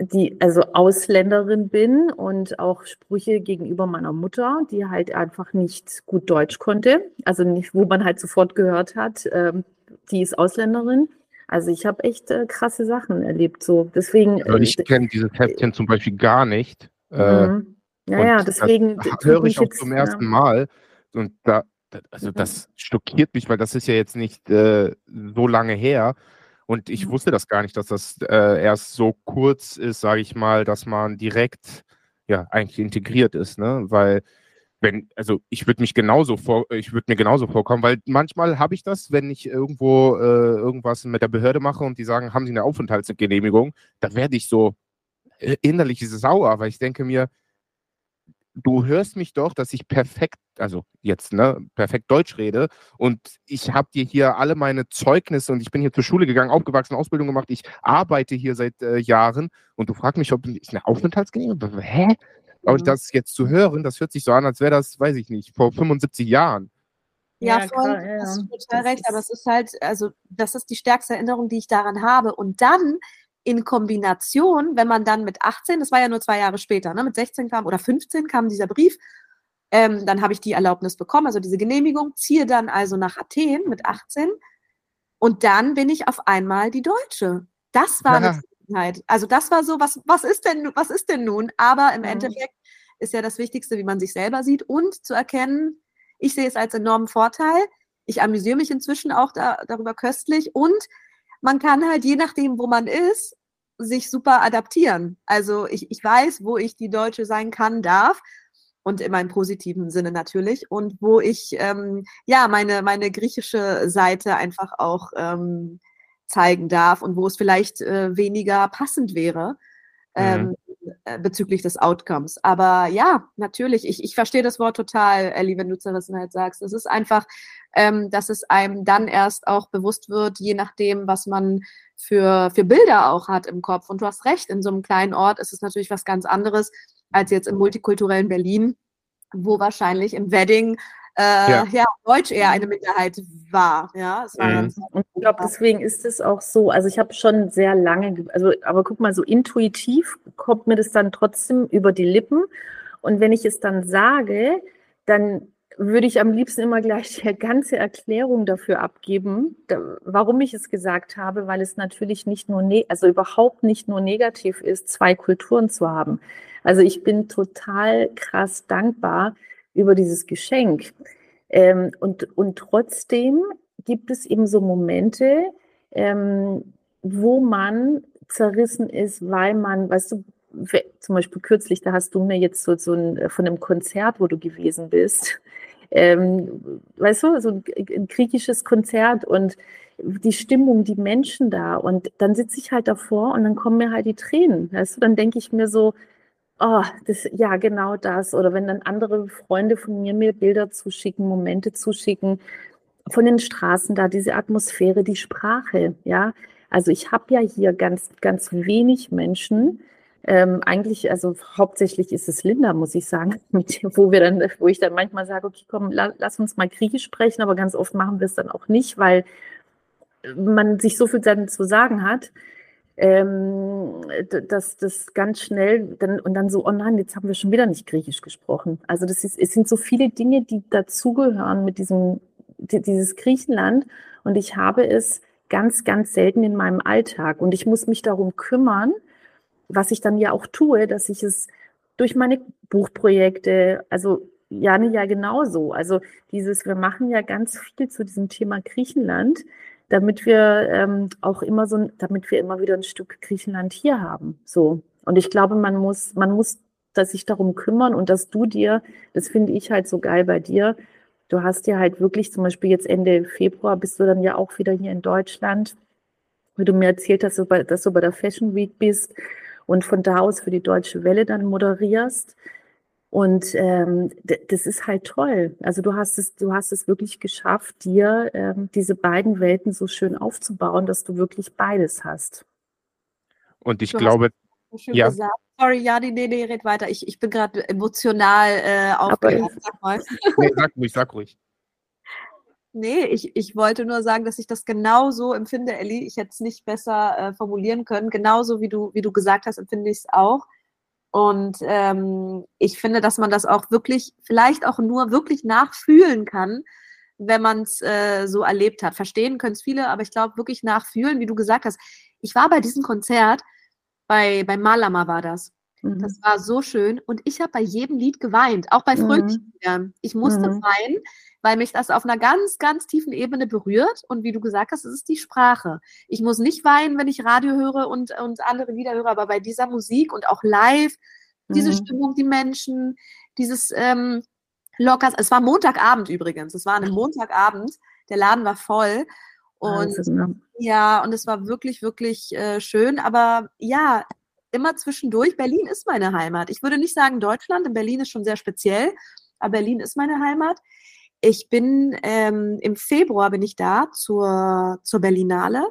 die, also Ausländerin bin und auch Sprüche gegenüber meiner Mutter, die halt einfach nicht gut Deutsch konnte. Also nicht, wo man halt sofort gehört hat, äh, die ist Ausländerin. Also ich habe echt äh, krasse Sachen erlebt. So deswegen. Also ich kenne dieses Heftchen zum Beispiel gar nicht. Äh, mhm. Ja, ja, deswegen höre ich auch jetzt, zum ersten ja. Mal. Und da, also mhm. das schockiert mich, weil das ist ja jetzt nicht äh, so lange her. Und ich mhm. wusste das gar nicht, dass das äh, erst so kurz ist, sage ich mal, dass man direkt ja eigentlich integriert ist, ne? Weil wenn, also ich würde mich genauso vor, ich würde mir genauso vorkommen, weil manchmal habe ich das, wenn ich irgendwo äh, irgendwas mit der Behörde mache und die sagen, haben Sie eine Aufenthaltsgenehmigung, da werde ich so äh, innerlich sauer, weil ich denke mir, du hörst mich doch, dass ich perfekt, also jetzt, ne, perfekt Deutsch rede und ich habe dir hier alle meine Zeugnisse und ich bin hier zur Schule gegangen, aufgewachsen, Ausbildung gemacht, ich arbeite hier seit äh, Jahren und du fragst mich, ob ich eine Aufenthaltsgenehmigung, hä? Aber mhm. das jetzt zu hören, das hört sich so an, als wäre das, weiß ich nicht, vor 75 Jahren. Ja, ja voll, klar, ja. hast du total das recht, aber es ist halt, also das ist die stärkste Erinnerung, die ich daran habe. Und dann in Kombination, wenn man dann mit 18, das war ja nur zwei Jahre später, ne, mit 16 kam oder 15 kam dieser Brief, ähm, dann habe ich die Erlaubnis bekommen, also diese Genehmigung, ziehe dann also nach Athen mit 18 und dann bin ich auf einmal die Deutsche. Das war ja. eine Zufriedenheit. Also das war so, was, was ist denn, was ist denn nun? Aber im mhm. Endeffekt ist ja das Wichtigste, wie man sich selber sieht und zu erkennen, ich sehe es als enormen Vorteil. Ich amüsiere mich inzwischen auch da, darüber köstlich und man kann halt je nachdem, wo man ist, sich super adaptieren. Also ich, ich weiß, wo ich die Deutsche sein kann, darf und in meinem positiven Sinne natürlich und wo ich ähm, ja meine meine griechische Seite einfach auch ähm, zeigen darf und wo es vielleicht äh, weniger passend wäre ähm, mhm. äh, bezüglich des Outcomes. Aber ja, natürlich, ich, ich verstehe das Wort total, Ellie, wenn du Zerrissenheit sagst. Es ist einfach, ähm, dass es einem dann erst auch bewusst wird, je nachdem, was man für, für Bilder auch hat im Kopf. Und du hast recht, in so einem kleinen Ort ist es natürlich was ganz anderes als jetzt im multikulturellen Berlin, wo wahrscheinlich im Wedding äh, ja. ja. Deutsch eher eine Minderheit war. Ja, war mhm. und ich glaube, deswegen ist es auch so, also ich habe schon sehr lange, also aber guck mal, so intuitiv kommt mir das dann trotzdem über die Lippen. Und wenn ich es dann sage, dann würde ich am liebsten immer gleich die ganze Erklärung dafür abgeben, da, warum ich es gesagt habe, weil es natürlich nicht nur, ne also überhaupt nicht nur negativ ist, zwei Kulturen zu haben. Also ich bin total krass dankbar über dieses Geschenk. Ähm, und, und trotzdem gibt es eben so Momente, ähm, wo man zerrissen ist, weil man, weißt du, zum Beispiel kürzlich, da hast du mir jetzt so, so ein, von einem Konzert, wo du gewesen bist, ähm, weißt du, so ein, ein griechisches Konzert und die Stimmung, die Menschen da und dann sitze ich halt davor und dann kommen mir halt die Tränen, weißt du, dann denke ich mir so, oh, das, ja, genau das. Oder wenn dann andere Freunde von mir mir Bilder zuschicken, Momente zuschicken, von den Straßen da, diese Atmosphäre, die Sprache, ja, also ich habe ja hier ganz, ganz wenig Menschen, ähm, eigentlich, also hauptsächlich ist es Linda, muss ich sagen, *laughs* mit, wo wir dann, wo ich dann manchmal sage, okay, komm, la, lass uns mal Griechisch sprechen, aber ganz oft machen wir es dann auch nicht, weil man sich so viel dann zu sagen hat, ähm, dass das ganz schnell dann und dann so, oh nein, jetzt haben wir schon wieder nicht Griechisch gesprochen. Also das ist, es sind so viele Dinge, die dazugehören mit diesem, dieses Griechenland und ich habe es ganz, ganz selten in meinem Alltag und ich muss mich darum kümmern, was ich dann ja auch tue, dass ich es durch meine Buchprojekte, also Jane ja genauso. Also dieses, wir machen ja ganz viel zu diesem Thema Griechenland, damit wir ähm, auch immer so, damit wir immer wieder ein Stück Griechenland hier haben. So. Und ich glaube, man muss, man muss sich darum kümmern und dass du dir, das finde ich halt so geil bei dir, du hast ja halt wirklich zum Beispiel jetzt Ende Februar bist du dann ja auch wieder hier in Deutschland, wie du mir erzählt hast, dass du bei der Fashion Week bist und von da aus für die Deutsche Welle dann moderierst. Und ähm, das ist halt toll. Also du hast es, du hast es wirklich geschafft, dir ähm, diese beiden Welten so schön aufzubauen, dass du wirklich beides hast. Und ich du glaube, ja. Gesagt. Sorry, ja, nee, nee, nee, red weiter. Ich, ich bin gerade emotional äh, aufgeregt. Sag *laughs* nee, sag ruhig, sag ruhig. Nee, ich, ich wollte nur sagen, dass ich das genauso empfinde, Elli. Ich hätte es nicht besser äh, formulieren können. Genauso wie du, wie du gesagt hast, empfinde ich es auch. Und ähm, ich finde, dass man das auch wirklich, vielleicht auch nur wirklich nachfühlen kann, wenn man es äh, so erlebt hat. Verstehen können es viele, aber ich glaube wirklich nachfühlen, wie du gesagt hast. Ich war bei diesem Konzert, bei, bei Malama war das. Das mhm. war so schön. Und ich habe bei jedem Lied geweint, auch bei Fröhlichen. Mhm. Ich musste mhm. weinen, weil mich das auf einer ganz, ganz tiefen Ebene berührt. Und wie du gesagt hast, es ist die Sprache. Ich muss nicht weinen, wenn ich Radio höre und, und andere Lieder höre, aber bei dieser Musik und auch live, diese mhm. Stimmung, die Menschen, dieses ähm, locker. Es war Montagabend übrigens. Es war ein Montagabend. Der Laden war voll. Und ja, und es war wirklich, wirklich äh, schön. Aber ja, immer zwischendurch. Berlin ist meine Heimat. Ich würde nicht sagen Deutschland, denn Berlin ist schon sehr speziell, aber Berlin ist meine Heimat. Ich bin ähm, im Februar bin ich da zur, zur Berlinale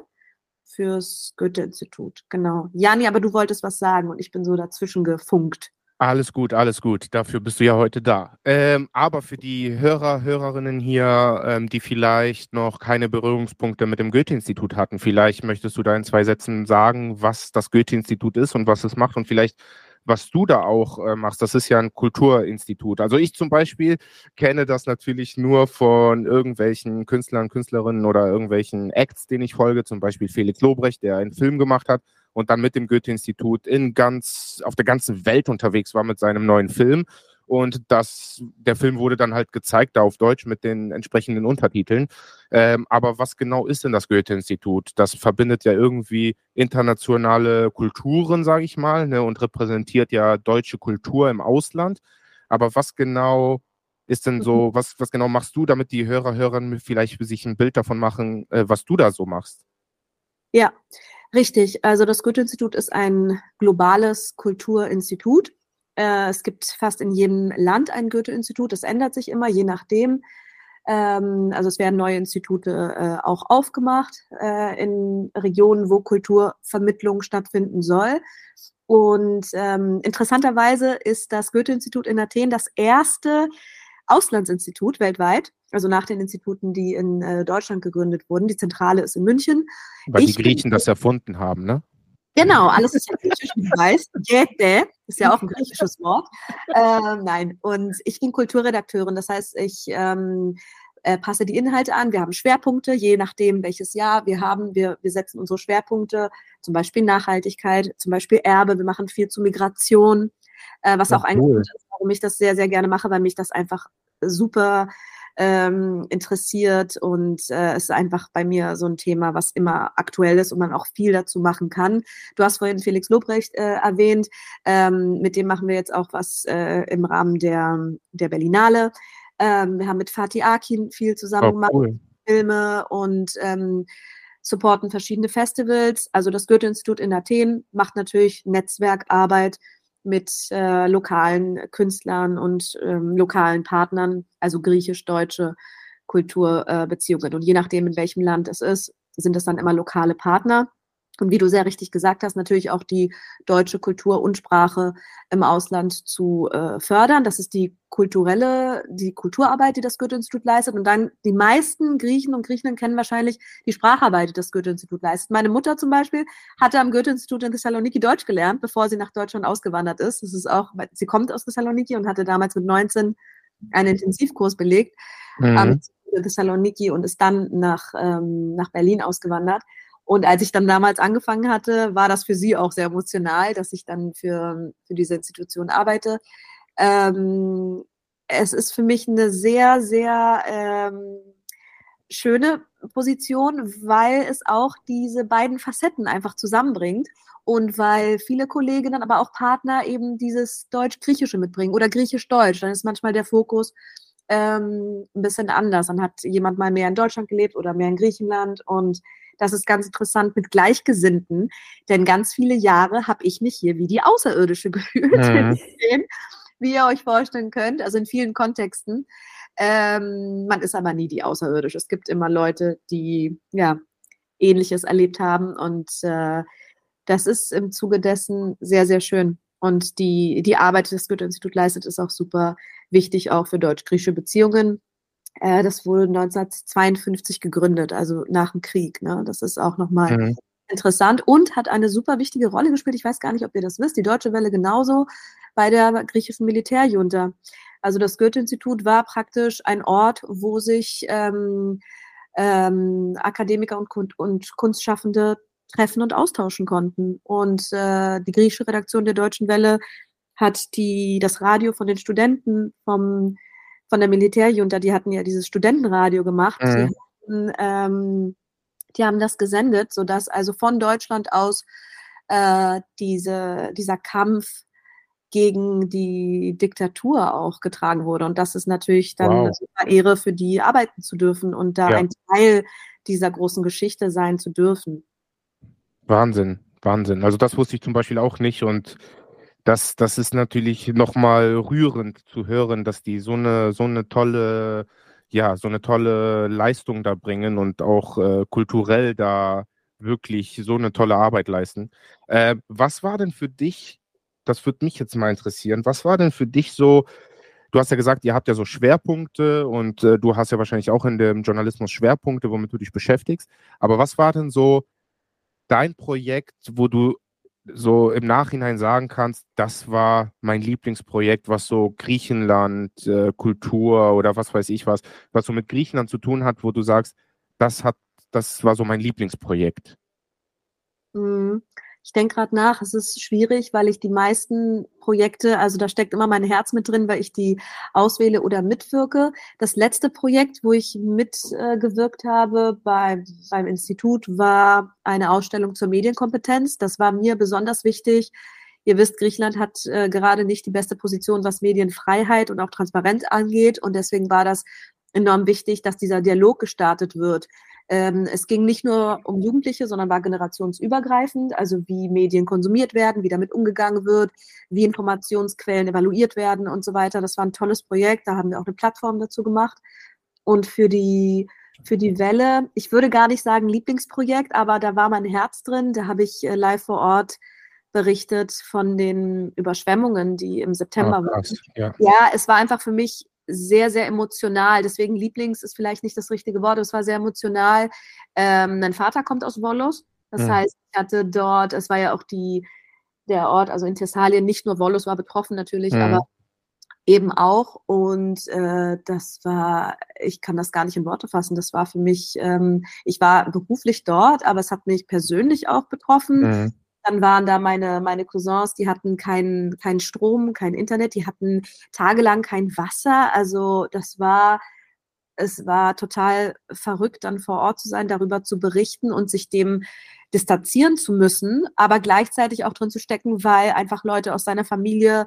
fürs Goethe-Institut. Genau. Jani, aber du wolltest was sagen und ich bin so dazwischen gefunkt. Alles gut, alles gut. Dafür bist du ja heute da. Ähm, aber für die Hörer, Hörerinnen hier, ähm, die vielleicht noch keine Berührungspunkte mit dem Goethe-Institut hatten, vielleicht möchtest du da in zwei Sätzen sagen, was das Goethe-Institut ist und was es macht und vielleicht was du da auch äh, machst. Das ist ja ein Kulturinstitut. Also ich zum Beispiel kenne das natürlich nur von irgendwelchen Künstlern, Künstlerinnen oder irgendwelchen Acts, denen ich folge, zum Beispiel Felix Lobrecht, der einen Film gemacht hat und dann mit dem Goethe-Institut in ganz, auf der ganzen Welt unterwegs war mit seinem neuen Film. Und das, der Film wurde dann halt gezeigt, da auf Deutsch mit den entsprechenden Untertiteln. Ähm, aber was genau ist denn das Goethe-Institut? Das verbindet ja irgendwie internationale Kulturen, sage ich mal, ne, und repräsentiert ja deutsche Kultur im Ausland. Aber was genau ist denn so, mhm. was, was genau machst du, damit die Hörer, Hörerinnen vielleicht sich ein Bild davon machen, äh, was du da so machst? Ja, richtig. Also das Goethe-Institut ist ein globales Kulturinstitut äh, es gibt fast in jedem Land ein Goethe-Institut. Das ändert sich immer, je nachdem. Ähm, also es werden neue Institute äh, auch aufgemacht äh, in Regionen, wo Kulturvermittlung stattfinden soll. Und ähm, interessanterweise ist das Goethe-Institut in Athen das erste Auslandsinstitut weltweit, also nach den Instituten, die in äh, Deutschland gegründet wurden. Die Zentrale ist in München. Weil ich die Griechen bin, das erfunden haben, ne? Genau, alles ist ja griechisch, du weißt. Gete ist ja auch ein griechisches Wort. Ähm, nein, und ich bin Kulturredakteurin, das heißt, ich ähm, äh, passe die Inhalte an. Wir haben Schwerpunkte, je nachdem, welches Jahr wir haben. Wir, wir setzen unsere Schwerpunkte, zum Beispiel Nachhaltigkeit, zum Beispiel Erbe. Wir machen viel zu Migration, äh, was ja, auch ein cool. Grund ist, warum ich das sehr, sehr gerne mache, weil mich das einfach super ähm, interessiert und äh, es ist einfach bei mir so ein Thema, was immer aktuell ist und man auch viel dazu machen kann. Du hast vorhin Felix Lobrecht äh, erwähnt, ähm, mit dem machen wir jetzt auch was äh, im Rahmen der, der Berlinale. Ähm, wir haben mit Fatih Akin viel zusammen oh, gemacht, cool. Filme und ähm, supporten verschiedene Festivals. Also das Goethe-Institut in Athen macht natürlich Netzwerkarbeit mit äh, lokalen Künstlern und ähm, lokalen Partnern, also griechisch-deutsche Kulturbeziehungen. Äh, und je nachdem, in welchem Land es ist, sind es dann immer lokale Partner. Und wie du sehr richtig gesagt hast, natürlich auch die deutsche Kultur und Sprache im Ausland zu äh, fördern. Das ist die kulturelle, die Kulturarbeit, die das Goethe-Institut leistet. Und dann die meisten Griechen und Griechinnen kennen wahrscheinlich die Spracharbeit, die das Goethe-Institut leistet. Meine Mutter zum Beispiel hatte am Goethe-Institut in Thessaloniki Deutsch gelernt, bevor sie nach Deutschland ausgewandert ist. Das ist auch, sie kommt aus Thessaloniki und hatte damals mit 19 einen Intensivkurs belegt mhm. am Thessaloniki und ist dann nach, ähm, nach Berlin ausgewandert. Und als ich dann damals angefangen hatte, war das für sie auch sehr emotional, dass ich dann für, für diese Institution arbeite. Ähm, es ist für mich eine sehr, sehr ähm, schöne Position, weil es auch diese beiden Facetten einfach zusammenbringt und weil viele Kolleginnen, aber auch Partner eben dieses Deutsch-Griechische mitbringen oder Griechisch-Deutsch. Dann ist manchmal der Fokus ähm, ein bisschen anders. Dann hat jemand mal mehr in Deutschland gelebt oder mehr in Griechenland und das ist ganz interessant mit Gleichgesinnten, denn ganz viele Jahre habe ich mich hier wie die Außerirdische *laughs* gefühlt, mhm. wie ihr euch vorstellen könnt, also in vielen Kontexten. Ähm, man ist aber nie die Außerirdische. Es gibt immer Leute, die ja Ähnliches erlebt haben und äh, das ist im Zuge dessen sehr, sehr schön. Und die, die Arbeit, die das Goethe-Institut leistet, ist auch super wichtig, auch für deutsch-griechische Beziehungen. Äh, das wurde 1952 gegründet, also nach dem Krieg. Ne? Das ist auch nochmal mhm. interessant und hat eine super wichtige Rolle gespielt. Ich weiß gar nicht, ob ihr das wisst. Die Deutsche Welle genauso bei der griechischen Militärjunta. Also das Goethe-Institut war praktisch ein Ort, wo sich ähm, ähm, Akademiker und, und Kunstschaffende treffen und austauschen konnten. Und äh, die griechische Redaktion der Deutschen Welle hat die, das Radio von den Studenten vom von der Militärjunta, die hatten ja dieses Studentenradio gemacht. Mhm. Die, hatten, ähm, die, haben das gesendet, sodass also von Deutschland aus äh, diese, dieser Kampf gegen die Diktatur auch getragen wurde. Und das ist natürlich dann wow. eine super Ehre für die, arbeiten zu dürfen und da ja. ein Teil dieser großen Geschichte sein zu dürfen. Wahnsinn, Wahnsinn. Also das wusste ich zum Beispiel auch nicht und das, das ist natürlich nochmal rührend zu hören, dass die so eine, so eine tolle, ja, so eine tolle Leistung da bringen und auch äh, kulturell da wirklich so eine tolle Arbeit leisten. Äh, was war denn für dich, das würde mich jetzt mal interessieren, was war denn für dich so, du hast ja gesagt, ihr habt ja so Schwerpunkte und äh, du hast ja wahrscheinlich auch in dem Journalismus Schwerpunkte, womit du dich beschäftigst, aber was war denn so dein Projekt, wo du so im Nachhinein sagen kannst, das war mein Lieblingsprojekt, was so Griechenland, äh, Kultur oder was weiß ich was, was so mit Griechenland zu tun hat, wo du sagst, das hat, das war so mein Lieblingsprojekt? Ich denke gerade nach, es ist schwierig, weil ich die meisten Projekte, also da steckt immer mein Herz mit drin, weil ich die auswähle oder mitwirke. Das letzte Projekt, wo ich mitgewirkt äh, habe bei, beim Institut, war eine Ausstellung zur Medienkompetenz. Das war mir besonders wichtig. Ihr wisst, Griechenland hat äh, gerade nicht die beste Position, was Medienfreiheit und auch Transparenz angeht. Und deswegen war das enorm wichtig, dass dieser Dialog gestartet wird ähm, es ging nicht nur um Jugendliche, sondern war generationsübergreifend, also wie Medien konsumiert werden, wie damit umgegangen wird, wie Informationsquellen evaluiert werden und so weiter. Das war ein tolles Projekt, da haben wir auch eine Plattform dazu gemacht. Und für die, für die Welle, ich würde gar nicht sagen Lieblingsprojekt, aber da war mein Herz drin, da habe ich äh, live vor Ort berichtet von den Überschwemmungen, die im September oh, waren. Ja. ja, es war einfach für mich sehr, sehr emotional. Deswegen Lieblings ist vielleicht nicht das richtige Wort. Es war sehr emotional. Ähm, mein Vater kommt aus Volos. Das mhm. heißt, ich hatte dort, es war ja auch die, der Ort, also in Thessalien, nicht nur Volos war betroffen natürlich, mhm. aber eben auch. Und äh, das war, ich kann das gar nicht in Worte fassen. Das war für mich, ähm, ich war beruflich dort, aber es hat mich persönlich auch betroffen. Mhm. Dann waren da meine, meine Cousins, die hatten keinen kein Strom, kein Internet, die hatten tagelang kein Wasser. Also das war, es war total verrückt, dann vor Ort zu sein, darüber zu berichten und sich dem distanzieren zu müssen, aber gleichzeitig auch drin zu stecken, weil einfach Leute aus seiner Familie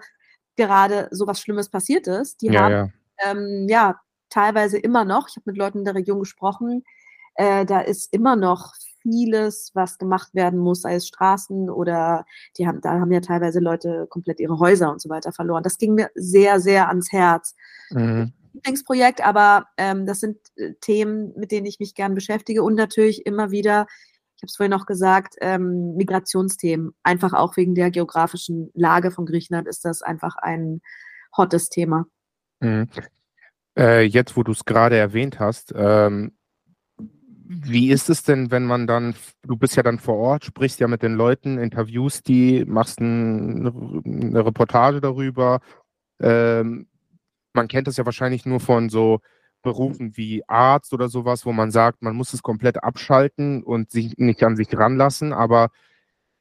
gerade so was Schlimmes passiert ist. Die ja, haben ja. Ähm, ja teilweise immer noch, ich habe mit Leuten in der Region gesprochen, äh, da ist immer noch vieles, was gemacht werden muss, sei es Straßen oder die haben, da haben ja teilweise Leute komplett ihre Häuser und so weiter verloren. Das ging mir sehr, sehr ans Herz. Mhm. Lieblingsprojekt, aber ähm, das sind äh, Themen, mit denen ich mich gern beschäftige und natürlich immer wieder ich habe es vorhin noch gesagt, ähm, Migrationsthemen. Einfach auch wegen der geografischen Lage von Griechenland ist das einfach ein hottes Thema. Mhm. Äh, jetzt, wo du es gerade erwähnt hast, ähm, wie ist es denn, wenn man dann, du bist ja dann vor Ort, sprichst ja mit den Leuten, interviewst die, machst ein, eine Reportage darüber. Ähm, man kennt das ja wahrscheinlich nur von so Berufen wie Arzt oder sowas, wo man sagt, man muss es komplett abschalten und sich nicht an sich ranlassen. Aber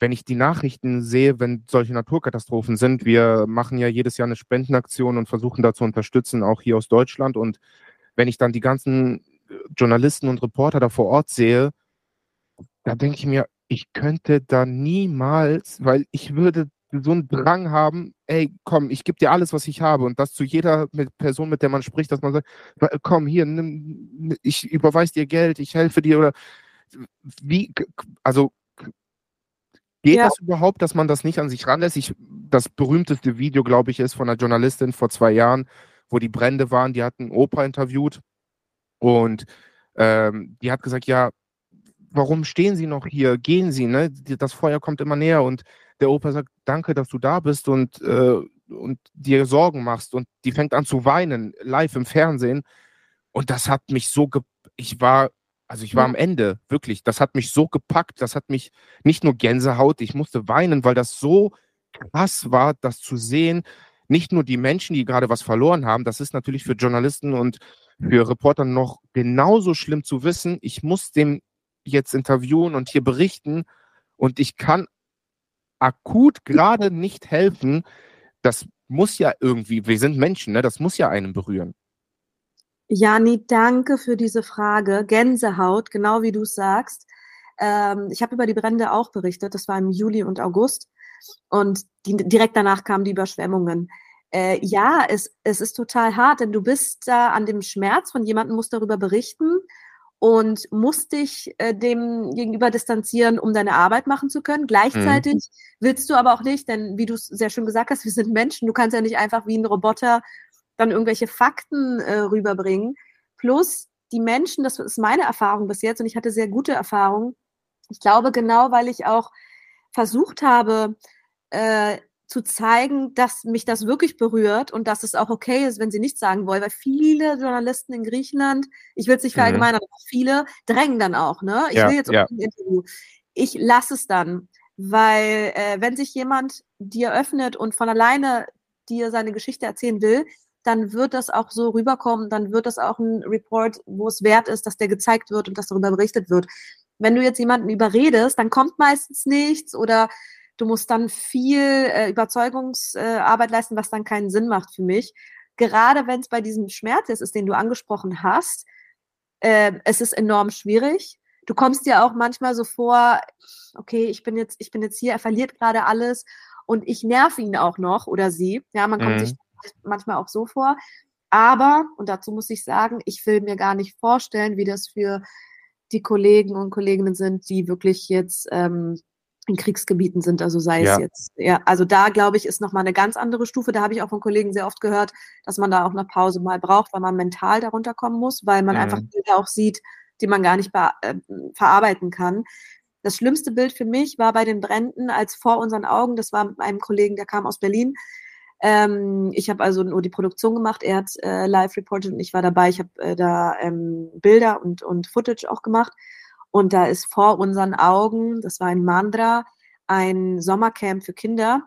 wenn ich die Nachrichten sehe, wenn solche Naturkatastrophen sind, wir machen ja jedes Jahr eine Spendenaktion und versuchen da zu unterstützen, auch hier aus Deutschland. Und wenn ich dann die ganzen Journalisten und Reporter da vor Ort sehe, da denke ich mir, ich könnte da niemals, weil ich würde so einen Drang haben, ey, komm, ich gebe dir alles, was ich habe. Und das zu jeder Person, mit der man spricht, dass man sagt, komm, hier, nimm, ich überweise dir Geld, ich helfe dir oder wie, also geht ja. das überhaupt, dass man das nicht an sich ranlässt? Ich, das berühmteste Video, glaube ich, ist von einer Journalistin vor zwei Jahren, wo die Brände waren, die hatten Opa interviewt und ähm, die hat gesagt, ja, warum stehen Sie noch hier? Gehen Sie, ne? Das Feuer kommt immer näher und der Opa sagt, danke, dass du da bist und, äh, und dir Sorgen machst. Und die fängt an zu weinen, live im Fernsehen. Und das hat mich so, ich war, also ich war am Ende, wirklich. Das hat mich so gepackt, das hat mich nicht nur Gänsehaut, ich musste weinen, weil das so krass war, das zu sehen. Nicht nur die Menschen, die gerade was verloren haben, das ist natürlich für Journalisten und für Reporter noch genauso schlimm zu wissen. Ich muss dem jetzt interviewen und hier berichten und ich kann akut gerade nicht helfen, das muss ja irgendwie, wir sind Menschen, ne? das muss ja einen berühren. Jani, danke für diese Frage. Gänsehaut, genau wie du es sagst. Ähm, ich habe über die Brände auch berichtet, das war im Juli und August. Und die, direkt danach kamen die Überschwemmungen. Äh, ja, es, es ist total hart, denn du bist da an dem Schmerz von jemandem, musst darüber berichten und musst dich äh, dem gegenüber distanzieren, um deine Arbeit machen zu können. Gleichzeitig mhm. willst du aber auch nicht, denn wie du es sehr schön gesagt hast, *laughs* wir sind Menschen, du kannst ja nicht einfach wie ein Roboter dann irgendwelche Fakten äh, rüberbringen. Plus die Menschen, das ist meine Erfahrung bis jetzt und ich hatte sehr gute Erfahrungen. Ich glaube genau, weil ich auch versucht habe, äh, zu zeigen, dass mich das wirklich berührt und dass es auch okay ist, wenn sie nichts sagen wollen, weil viele Journalisten in Griechenland, ich will es nicht mhm. verallgemeinern, mhm. viele drängen dann auch, ne? Ich ja, will jetzt ja. ein Interview. Ich lasse es dann, weil äh, wenn sich jemand dir öffnet und von alleine dir seine Geschichte erzählen will, dann wird das auch so rüberkommen, dann wird das auch ein Report, wo es wert ist, dass der gezeigt wird und dass darüber berichtet wird. Wenn du jetzt jemanden überredest, dann kommt meistens nichts oder Du musst dann viel äh, Überzeugungsarbeit äh, leisten, was dann keinen Sinn macht für mich. Gerade wenn es bei diesem Schmerz ist, den du angesprochen hast, äh, es ist enorm schwierig. Du kommst dir auch manchmal so vor, okay, ich bin jetzt, ich bin jetzt hier, er verliert gerade alles und ich nerv ihn auch noch oder sie. Ja, man kommt mhm. sich manchmal auch so vor. Aber, und dazu muss ich sagen, ich will mir gar nicht vorstellen, wie das für die Kollegen und Kolleginnen sind, die wirklich jetzt ähm, in Kriegsgebieten sind, also sei ja. es jetzt, ja, also da glaube ich, ist nochmal eine ganz andere Stufe. Da habe ich auch von Kollegen sehr oft gehört, dass man da auch eine Pause mal braucht, weil man mental darunter kommen muss, weil man mhm. einfach Bilder auch sieht, die man gar nicht äh, verarbeiten kann. Das schlimmste Bild für mich war bei den Bränden, als vor unseren Augen, das war mit einem Kollegen, der kam aus Berlin. Ähm, ich habe also nur die Produktion gemacht, er hat äh, live reported und ich war dabei. Ich habe äh, da ähm, Bilder und, und Footage auch gemacht. Und da ist vor unseren Augen, das war in Mandra, ein Sommercamp für Kinder.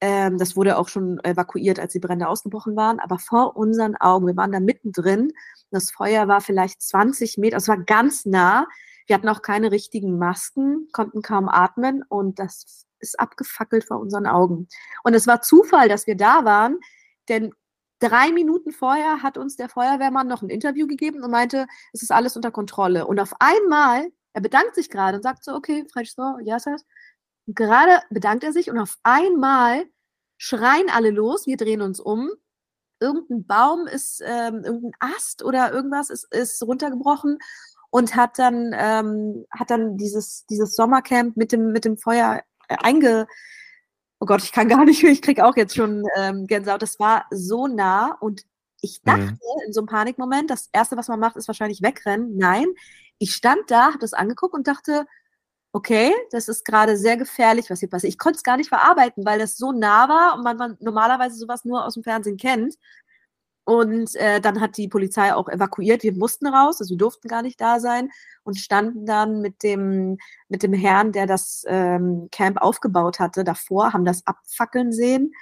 Ähm, das wurde auch schon evakuiert, als die Brände ausgebrochen waren. Aber vor unseren Augen, wir waren da mittendrin. Das Feuer war vielleicht 20 Meter, es war ganz nah. Wir hatten auch keine richtigen Masken, konnten kaum atmen und das ist abgefackelt vor unseren Augen. Und es war Zufall, dass wir da waren, denn drei Minuten vorher hat uns der Feuerwehrmann noch ein Interview gegeben und meinte, es ist alles unter Kontrolle. Und auf einmal, er bedankt sich gerade und sagt so, okay, ja, das. Und gerade bedankt er sich und auf einmal schreien alle los, wir drehen uns um. Irgendein Baum ist, ähm, irgendein Ast oder irgendwas ist, ist runtergebrochen und hat dann, ähm, hat dann dieses, dieses Sommercamp mit dem, mit dem Feuer äh, einge, oh Gott, ich kann gar nicht, ich kriege auch jetzt schon ähm, Gänsehaut. Das war so nah und ich mhm. dachte mhm. in so einem Panikmoment, das Erste, was man macht, ist wahrscheinlich wegrennen. Nein, ich stand da, habe das angeguckt und dachte, okay, das ist gerade sehr gefährlich, was hier passiert. Ich konnte es gar nicht verarbeiten, weil das so nah war und man, man normalerweise sowas nur aus dem Fernsehen kennt. Und äh, dann hat die Polizei auch evakuiert. Wir mussten raus, also wir durften gar nicht da sein und standen dann mit dem, mit dem Herrn, der das ähm, Camp aufgebaut hatte, davor, haben das abfackeln sehen.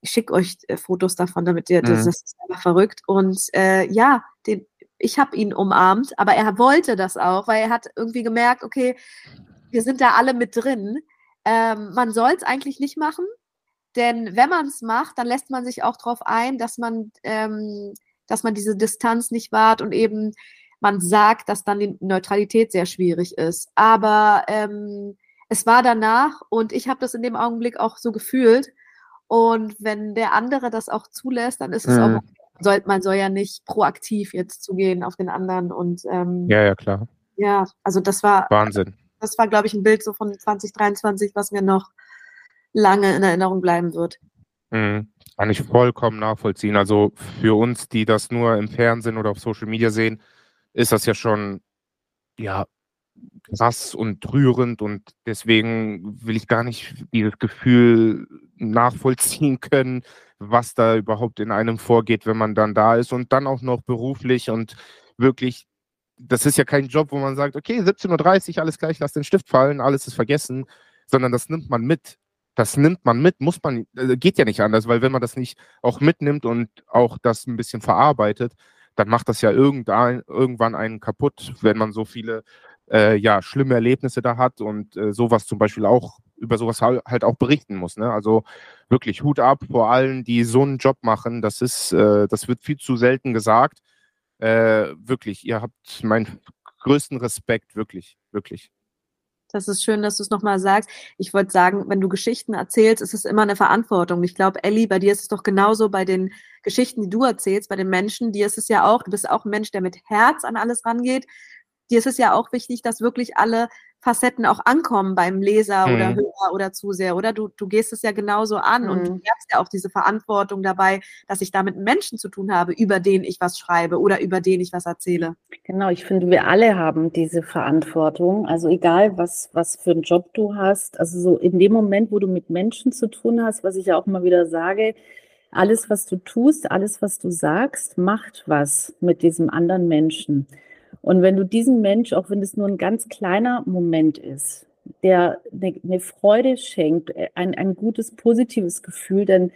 Ich schicke euch äh, Fotos davon, damit ihr, mhm. das, das ist einfach verrückt. Und äh, ja, den, ich habe ihn umarmt, aber er wollte das auch, weil er hat irgendwie gemerkt, okay, wir sind da alle mit drin. Ähm, man soll es eigentlich nicht machen, denn wenn man es macht, dann lässt man sich auch darauf ein, dass man, ähm, dass man diese Distanz nicht wahrt und eben man sagt, dass dann die Neutralität sehr schwierig ist. Aber ähm, es war danach und ich habe das in dem Augenblick auch so gefühlt. Und wenn der andere das auch zulässt, dann ist es mhm. auch, soll, man soll ja nicht proaktiv jetzt zugehen auf den anderen. Und ähm, ja, ja, klar. Ja, also das war Wahnsinn. Das war, glaube ich, ein Bild so von 2023, was mir noch lange in Erinnerung bleiben wird. Mhm. Kann ich vollkommen nachvollziehen. Also für uns, die das nur im Fernsehen oder auf Social Media sehen, ist das ja schon ja krass und rührend und deswegen will ich gar nicht dieses Gefühl nachvollziehen können, was da überhaupt in einem vorgeht, wenn man dann da ist und dann auch noch beruflich und wirklich, das ist ja kein Job, wo man sagt, okay, 17.30 Uhr, alles gleich, lass den Stift fallen, alles ist vergessen, sondern das nimmt man mit das nimmt man mit, muss man, äh, geht ja nicht anders, weil wenn man das nicht auch mitnimmt und auch das ein bisschen verarbeitet, dann macht das ja irgendwann einen kaputt, wenn man so viele äh, ja, schlimme Erlebnisse da hat und äh, sowas zum Beispiel auch, über sowas halt auch berichten muss. Ne? Also wirklich Hut ab vor allen, die so einen Job machen. Das ist, äh, das wird viel zu selten gesagt. Äh, wirklich, ihr habt meinen größten Respekt, wirklich, wirklich. Das ist schön, dass du es nochmal sagst. Ich wollte sagen, wenn du Geschichten erzählst, ist es immer eine Verantwortung. Ich glaube, Ellie, bei dir ist es doch genauso bei den Geschichten, die du erzählst, bei den Menschen. Dir ist es ja auch, du bist auch ein Mensch, der mit Herz an alles rangeht. Dir ist es ja auch wichtig, dass wirklich alle Facetten auch ankommen beim Leser mhm. oder Hörer oder Zuseher, oder? Du, du gehst es ja genauso an mhm. und du merkst ja auch diese Verantwortung dabei, dass ich da mit Menschen zu tun habe, über den ich was schreibe oder über den ich was erzähle. Genau, ich finde, wir alle haben diese Verantwortung. Also egal, was, was für einen Job du hast, also so in dem Moment, wo du mit Menschen zu tun hast, was ich ja auch immer wieder sage, alles, was du tust, alles, was du sagst, macht was mit diesem anderen Menschen. Und wenn du diesen Mensch, auch wenn es nur ein ganz kleiner Moment ist, der eine, Freude schenkt, äh, ein, ein gutes, positives Gefühl, dann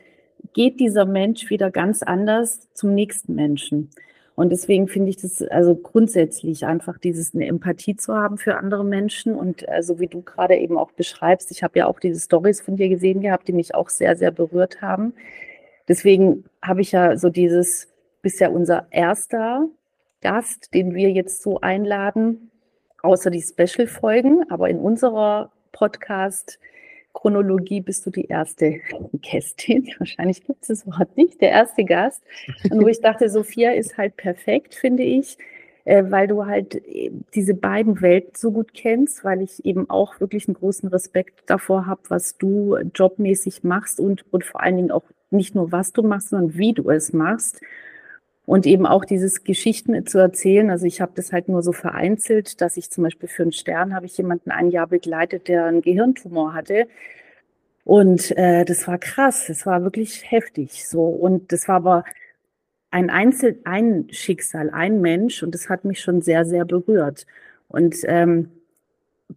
geht dieser Mensch wieder ganz anders zum nächsten Menschen. Und deswegen finde ich das also grundsätzlich einfach dieses eine Empathie zu haben für andere Menschen und also wie du gerade eben auch beschreibst, ich habe ja auch diese Stories von dir gesehen gehabt, die mich auch sehr sehr berührt haben. Deswegen habe ich ja so dieses bisher unser erster Gast, den wir jetzt so einladen, außer die Special-Folgen, aber in unserer Podcast-Chronologie bist du die erste *laughs* Gästin. *laughs* Wahrscheinlich gibt es das Wort nicht, der erste Gast. Wo ich dachte, Sophia ist halt perfekt, finde ich, äh, weil du halt äh, diese beiden Welten so gut kennst, weil ich eben auch wirklich einen großen Respekt davor habe, was du jobmäßig machst und, und vor allen Dingen auch nicht nur was du machst, sondern wie du es machst und eben auch dieses Geschichten zu erzählen. Also ich habe das halt nur so vereinzelt, dass ich zum Beispiel für einen Stern habe ich jemanden ein Jahr begleitet, der einen Gehirntumor hatte. Und äh, das war krass, das war wirklich heftig. So und das war aber ein Einzel, ein Schicksal, ein Mensch und das hat mich schon sehr, sehr berührt. Und ähm,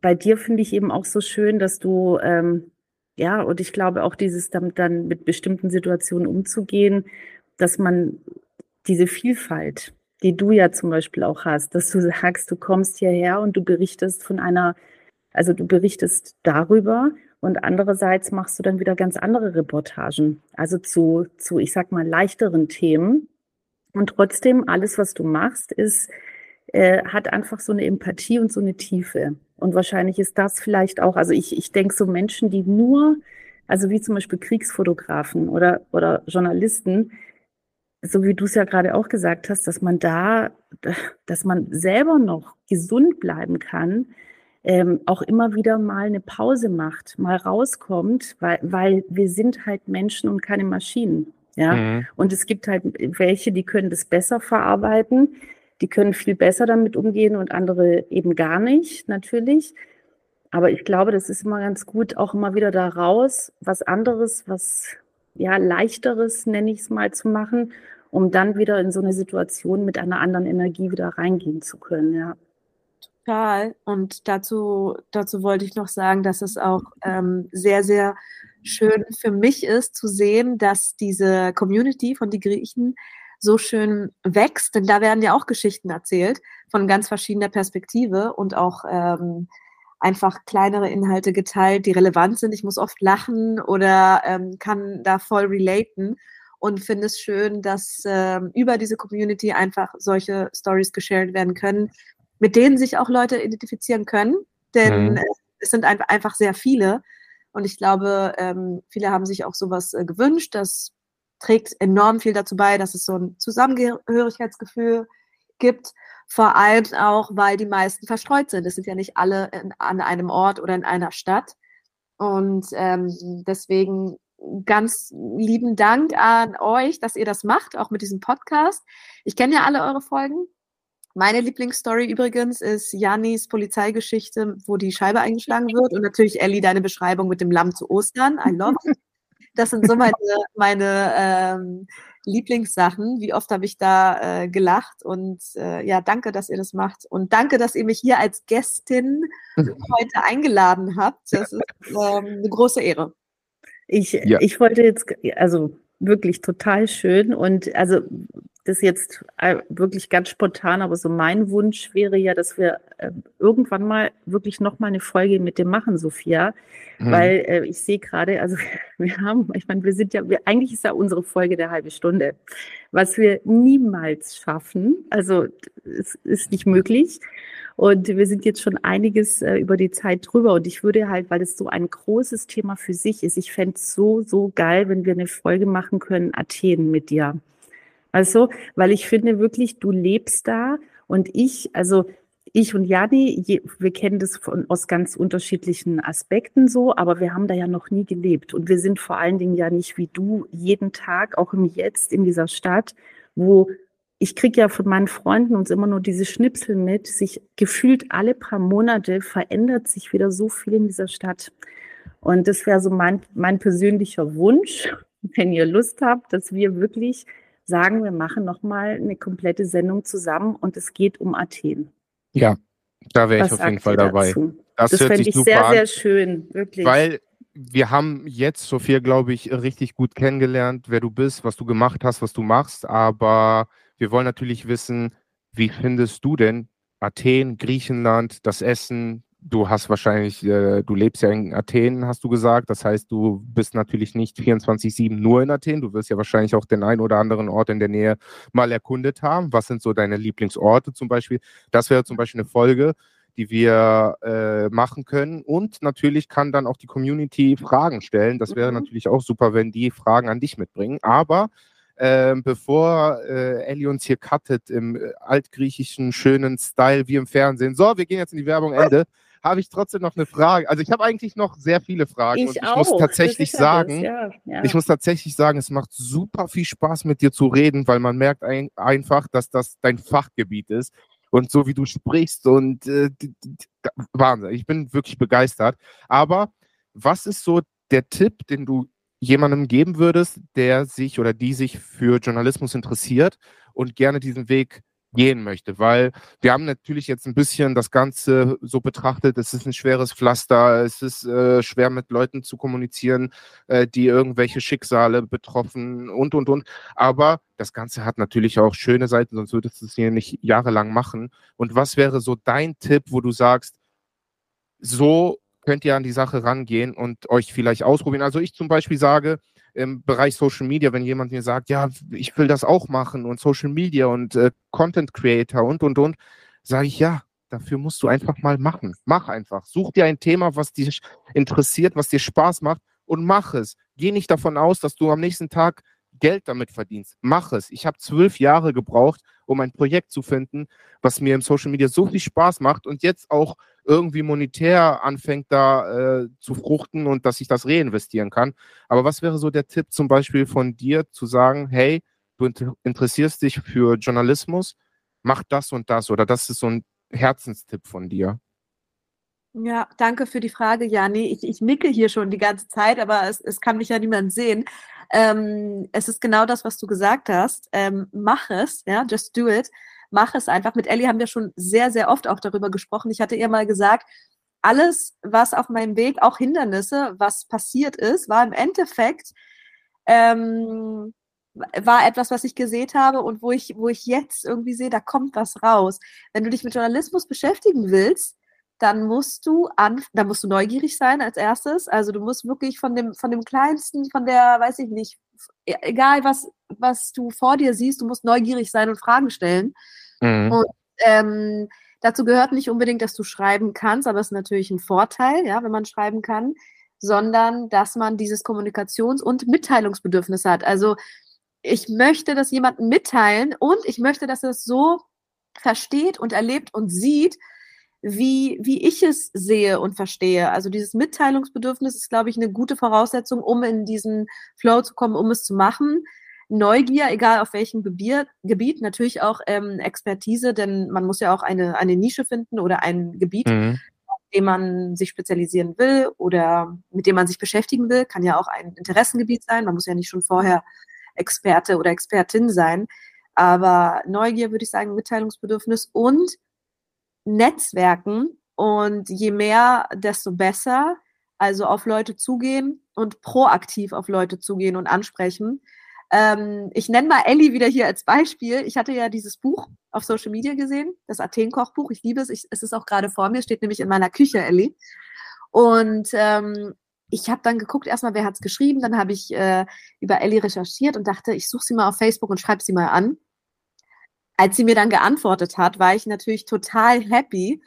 bei dir finde ich eben auch so schön, dass du, ähm, ja, und ich glaube auch dieses damit dann mit bestimmten Situationen umzugehen, dass man diese Vielfalt, die du ja zum Beispiel auch hast, dass du sagst, du kommst hierher und du berichtest von einer, also du berichtest darüber und andererseits machst du dann wieder ganz andere Reportagen, also zu, zu ich sag mal, leichteren Themen. Und trotzdem, alles, was du machst, ist, äh, hat einfach so eine Empathie und so eine Tiefe. Und wahrscheinlich ist das vielleicht auch, also ich, ich denke so Menschen, die nur, also wie zum Beispiel Kriegsfotografen oder, oder Journalisten, so wie du es ja gerade auch gesagt hast, dass man da, dass man selber noch gesund bleiben kann, ähm, auch immer wieder mal eine Pause macht, mal rauskommt, weil, weil wir sind halt Menschen und keine Maschinen. Ja, mhm. und es gibt halt welche, die können das besser verarbeiten, die können viel besser damit umgehen und andere eben gar nicht, natürlich. Aber ich glaube, das ist immer ganz gut, auch immer wieder da raus, was anderes, was ja leichteres, nenne ich es mal, zu machen um dann wieder in so eine Situation mit einer anderen Energie wieder reingehen zu können, ja. Total. Und dazu, dazu wollte ich noch sagen, dass es auch ähm, sehr, sehr schön für mich ist zu sehen, dass diese Community von die Griechen so schön wächst, denn da werden ja auch Geschichten erzählt von ganz verschiedener Perspektive und auch ähm, einfach kleinere Inhalte geteilt, die relevant sind. Ich muss oft lachen oder ähm, kann da voll relaten und finde es schön, dass äh, über diese Community einfach solche Stories geshared werden können, mit denen sich auch Leute identifizieren können, denn mhm. es sind ein, einfach sehr viele. Und ich glaube, ähm, viele haben sich auch sowas äh, gewünscht. Das trägt enorm viel dazu bei, dass es so ein Zusammengehörigkeitsgefühl gibt. Vor allem auch, weil die meisten verstreut sind. Es sind ja nicht alle in, an einem Ort oder in einer Stadt. Und ähm, deswegen ganz lieben Dank an euch, dass ihr das macht, auch mit diesem Podcast. Ich kenne ja alle eure Folgen. Meine Lieblingsstory übrigens ist Janis Polizeigeschichte, wo die Scheibe eingeschlagen wird und natürlich Ellie deine Beschreibung mit dem Lamm zu Ostern. I love it. Das sind so meine, meine ähm, Lieblingssachen. Wie oft habe ich da äh, gelacht und äh, ja, danke, dass ihr das macht und danke, dass ihr mich hier als Gästin *laughs* heute eingeladen habt. Das ist ähm, eine große Ehre. Ich, ja. ich wollte jetzt, also wirklich total schön und also das jetzt äh, wirklich ganz spontan, aber so mein Wunsch wäre ja, dass wir äh, irgendwann mal wirklich noch mal eine Folge mit dem machen, Sophia, mhm. weil äh, ich sehe gerade, also *laughs* wir haben, ich meine, wir sind ja, wir, eigentlich ist ja unsere Folge der halbe Stunde, was wir niemals schaffen, also es ist nicht möglich. Und wir sind jetzt schon einiges äh, über die Zeit drüber. Und ich würde halt, weil es so ein großes Thema für sich ist, ich fände es so, so geil, wenn wir eine Folge machen können, Athen mit dir. Also, weil ich finde wirklich, du lebst da und ich, also ich und Jani, wir kennen das von, aus ganz unterschiedlichen Aspekten so, aber wir haben da ja noch nie gelebt. Und wir sind vor allen Dingen ja nicht wie du jeden Tag, auch im Jetzt in dieser Stadt, wo ich kriege ja von meinen Freunden uns immer nur diese Schnipsel mit, sich gefühlt alle paar Monate verändert sich wieder so viel in dieser Stadt. Und das wäre so mein, mein persönlicher Wunsch, *laughs* wenn ihr Lust habt, dass wir wirklich sagen, wir machen nochmal eine komplette Sendung zusammen und es geht um Athen. Ja, da wäre ich auf jeden Fall dabei. Dazu? Das, das fände ich sehr, an, sehr schön, wirklich. Weil wir haben jetzt, Sophia, glaube ich, richtig gut kennengelernt, wer du bist, was du gemacht hast, was du machst, aber wir wollen natürlich wissen, wie findest du denn Athen, Griechenland, das Essen? Du hast wahrscheinlich, äh, du lebst ja in Athen, hast du gesagt. Das heißt, du bist natürlich nicht 24-7 nur in Athen. Du wirst ja wahrscheinlich auch den einen oder anderen Ort in der Nähe mal erkundet haben. Was sind so deine Lieblingsorte zum Beispiel? Das wäre zum Beispiel eine Folge, die wir äh, machen können. Und natürlich kann dann auch die Community Fragen stellen. Das wäre mhm. natürlich auch super, wenn die Fragen an dich mitbringen. Aber ähm, bevor äh, Ellie uns hier cuttet im äh, altgriechischen schönen Style wie im Fernsehen. So, wir gehen jetzt in die Werbung, Ende. Habe ich trotzdem noch eine Frage. Also ich habe eigentlich noch sehr viele Fragen ich und ich auch. muss tatsächlich sagen, ja, ja. ich muss tatsächlich sagen, es macht super viel Spaß mit dir zu reden, weil man merkt ein, einfach, dass das dein Fachgebiet ist und so wie du sprichst und äh, Wahnsinn. Ich bin wirklich begeistert. Aber was ist so der Tipp, den du jemandem geben würdest, der sich oder die sich für Journalismus interessiert und gerne diesen Weg gehen möchte, weil wir haben natürlich jetzt ein bisschen das Ganze so betrachtet, es ist ein schweres Pflaster, es ist äh, schwer mit Leuten zu kommunizieren, äh, die irgendwelche Schicksale betroffen und, und, und. Aber das Ganze hat natürlich auch schöne Seiten, sonst würdest du es hier nicht jahrelang machen. Und was wäre so dein Tipp, wo du sagst, so könnt ihr an die Sache rangehen und euch vielleicht ausprobieren? Also ich zum Beispiel sage, im Bereich Social Media, wenn jemand mir sagt, ja, ich will das auch machen und Social Media und äh, Content Creator und, und, und, sage ich, ja, dafür musst du einfach mal machen. Mach einfach. Such dir ein Thema, was dich interessiert, was dir Spaß macht und mach es. Geh nicht davon aus, dass du am nächsten Tag Geld damit verdienst. Mach es. Ich habe zwölf Jahre gebraucht, um ein Projekt zu finden, was mir im Social Media so viel Spaß macht und jetzt auch irgendwie monetär anfängt da äh, zu fruchten und dass ich das reinvestieren kann. Aber was wäre so der Tipp zum Beispiel von dir zu sagen, hey, du interessierst dich für Journalismus, mach das und das oder das ist so ein Herzenstipp von dir? Ja, danke für die Frage, Jani. Ich, ich nicke hier schon die ganze Zeit, aber es, es kann mich ja niemand sehen. Ähm, es ist genau das, was du gesagt hast. Ähm, mach es, ja, just do it. Mach es einfach. Mit Ellie haben wir schon sehr, sehr oft auch darüber gesprochen. Ich hatte ihr mal gesagt, alles, was auf meinem Weg, auch Hindernisse, was passiert ist, war im Endeffekt ähm, war etwas, was ich gesehen habe und wo ich, wo ich jetzt irgendwie sehe, da kommt was raus. Wenn du dich mit Journalismus beschäftigen willst, dann musst du an, dann musst du neugierig sein als erstes. Also du musst wirklich von dem, von dem kleinsten, von der, weiß ich nicht, e, egal was, was du vor dir siehst, du musst neugierig sein und Fragen stellen. Mhm. Und ähm, dazu gehört nicht unbedingt, dass du schreiben kannst, aber es ist natürlich ein Vorteil, ja, wenn man schreiben kann, sondern dass man dieses Kommunikations- und Mitteilungsbedürfnis hat. Also ich möchte das jemandem mitteilen und ich möchte, dass er es so versteht und erlebt und sieht, wie, wie ich es sehe und verstehe. Also dieses Mitteilungsbedürfnis ist, glaube ich, eine gute Voraussetzung, um in diesen Flow zu kommen, um es zu machen. Neugier, egal auf welchem Gebiet, Gebiet natürlich auch ähm, Expertise, denn man muss ja auch eine, eine Nische finden oder ein Gebiet, mhm. auf dem man sich spezialisieren will oder mit dem man sich beschäftigen will. Kann ja auch ein Interessengebiet sein. Man muss ja nicht schon vorher Experte oder Expertin sein. Aber Neugier würde ich sagen, Mitteilungsbedürfnis und Netzwerken und je mehr, desto besser. Also auf Leute zugehen und proaktiv auf Leute zugehen und ansprechen. Ähm, ich nenne mal Ellie wieder hier als Beispiel. Ich hatte ja dieses Buch auf Social Media gesehen, das Athen-Kochbuch. Ich liebe es. Ich, es ist auch gerade vor mir, steht nämlich in meiner Küche, Ellie. Und ähm, ich habe dann geguckt, erstmal, wer hat es geschrieben. Dann habe ich äh, über Ellie recherchiert und dachte, ich suche sie mal auf Facebook und schreibe sie mal an als sie mir dann geantwortet hat, war ich natürlich total happy,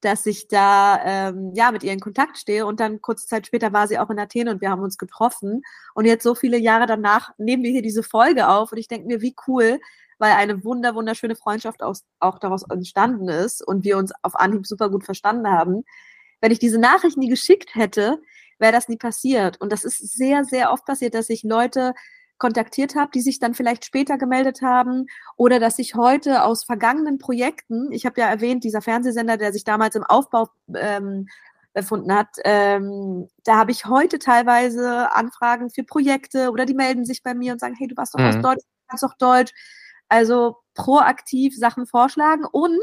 dass ich da ähm, ja mit ihr in Kontakt stehe. Und dann kurze Zeit später war sie auch in Athen und wir haben uns getroffen. Und jetzt so viele Jahre danach nehmen wir hier diese Folge auf und ich denke mir, wie cool, weil eine wunder wunderschöne Freundschaft aus, auch daraus entstanden ist und wir uns auf Anhieb super gut verstanden haben. Wenn ich diese Nachricht nie geschickt hätte, wäre das nie passiert. Und das ist sehr, sehr oft passiert, dass sich Leute kontaktiert habe, die sich dann vielleicht später gemeldet haben oder dass ich heute aus vergangenen Projekten, ich habe ja erwähnt, dieser Fernsehsender, der sich damals im Aufbau ähm, befunden hat, ähm, da habe ich heute teilweise Anfragen für Projekte oder die melden sich bei mir und sagen, hey, du warst doch mhm. aus Deutsch, du kannst doch Deutsch. Also proaktiv Sachen vorschlagen und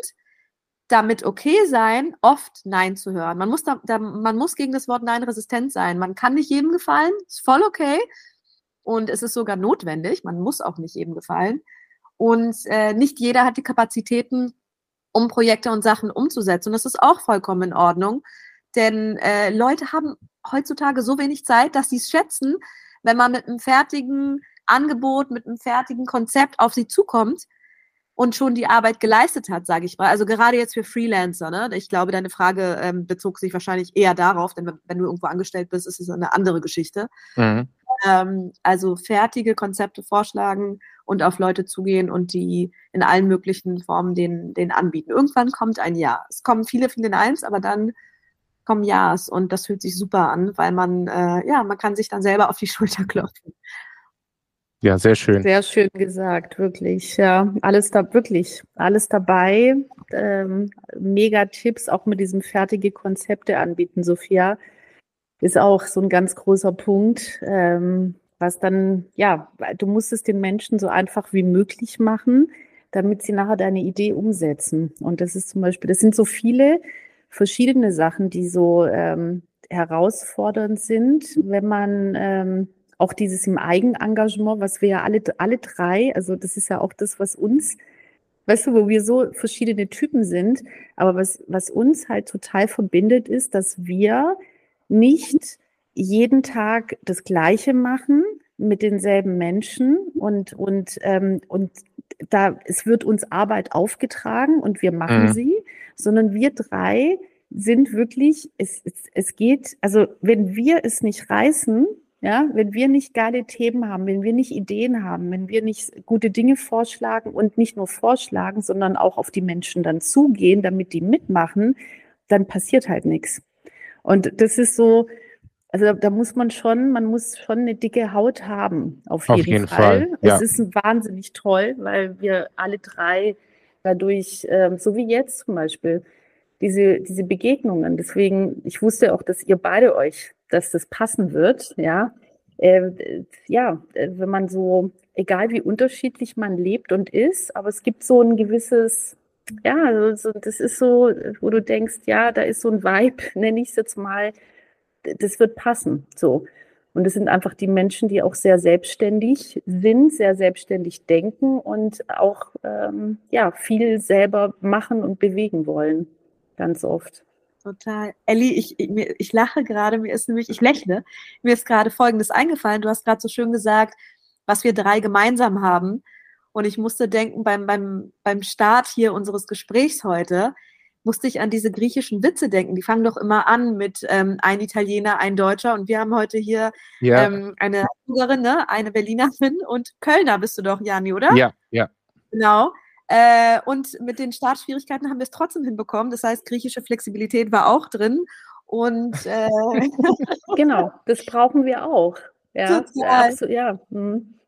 damit okay sein, oft Nein zu hören. Man muss, da, da, man muss gegen das Wort Nein resistent sein. Man kann nicht jedem gefallen, ist voll okay. Und es ist sogar notwendig, man muss auch nicht jedem gefallen. Und äh, nicht jeder hat die Kapazitäten, um Projekte und Sachen umzusetzen. Und das ist auch vollkommen in Ordnung. Denn äh, Leute haben heutzutage so wenig Zeit, dass sie es schätzen, wenn man mit einem fertigen Angebot, mit einem fertigen Konzept auf sie zukommt und schon die Arbeit geleistet hat, sage ich mal. Also gerade jetzt für Freelancer. Ne? Ich glaube, deine Frage ähm, bezog sich wahrscheinlich eher darauf, denn wenn, du irgendwo angestellt bist, ist es eine andere Geschichte. Mhm. Ähm, also fertige Konzepte vorschlagen und auf Leute zugehen und die in allen möglichen Formen den, den anbieten. Irgendwann kommt ein Ja. Es kommen viele, viele Neins, aber dann kommen Ja's und das fühlt sich super an, weil man, äh, ja, man kann sich dann selber auf die *laughs* Schulter klopfen. Ja, sehr schön. Sehr schön gesagt, wirklich. Ja, alles da, wirklich, alles dabei. Ähm, mega Tipps, auch mit diesem fertige Konzepte anbieten, Sophia ist auch so ein ganz großer Punkt, ähm, was dann, ja, du musst es den Menschen so einfach wie möglich machen, damit sie nachher deine Idee umsetzen. Und das ist zum Beispiel, das sind so viele verschiedene Sachen, die so ähm, herausfordernd sind, wenn man ähm, auch dieses im Eigenengagement, was wir ja alle, alle drei, also das ist ja auch das, was uns, weißt du, wo wir so verschiedene Typen sind, aber was, was uns halt total verbindet, ist, dass wir nicht jeden Tag das Gleiche machen mit denselben Menschen und, und, ähm, und da, es wird uns Arbeit aufgetragen und wir machen mhm. sie, sondern wir drei sind wirklich, es, es, es geht, also wenn wir es nicht reißen, ja, wenn wir nicht geile Themen haben, wenn wir nicht Ideen haben, wenn wir nicht gute Dinge vorschlagen und nicht nur vorschlagen, sondern auch auf die Menschen dann zugehen, damit die mitmachen, dann passiert halt nichts. Und das ist so, also da, da, muss man schon, man muss schon eine dicke Haut haben, auf, auf jeden, jeden, Fall. Fall. Ja. Es ist wahnsinnig toll, weil wir alle drei dadurch, ähm, so wie jetzt zum Beispiel, diese, diese Begegnungen. Deswegen, ich wusste auch, dass ihr beide euch, dass das passen wird, ja. Äh, ja, äh, wenn man so, egal wie unterschiedlich man lebt und ist, aber es gibt so ein gewisses, ja, also das ist so, wo du denkst, ja, da ist so ein Vibe, *laughs* nenne ich es jetzt mal, das wird passen, so. Und es sind einfach die Menschen, die auch sehr selbstständig sind, sehr selbstständig denken und auch ähm, ja, viel selber machen und bewegen wollen ganz oft. Total. Elli, ich, ich, ich lache gerade, mir ist nämlich, ich lächle, mir ist gerade Folgendes eingefallen. Du hast gerade so schön gesagt, was wir drei gemeinsam haben. Und ich musste denken, beim, beim, beim Start hier unseres Gesprächs heute, musste ich an diese griechischen Witze denken. Die fangen doch immer an mit ähm, ein Italiener, ein Deutscher. Und wir haben heute hier ja. ähm, eine Ungarin, ne? eine Berlinerin und Kölner bist du doch, Jani, oder? Ja, ja. Genau. Äh, und mit den Startschwierigkeiten haben wir es trotzdem hinbekommen. Das heißt, griechische Flexibilität war auch drin. Und äh *laughs* genau, das brauchen wir auch. Ja, *laughs* Total. ja. Hm. Ja,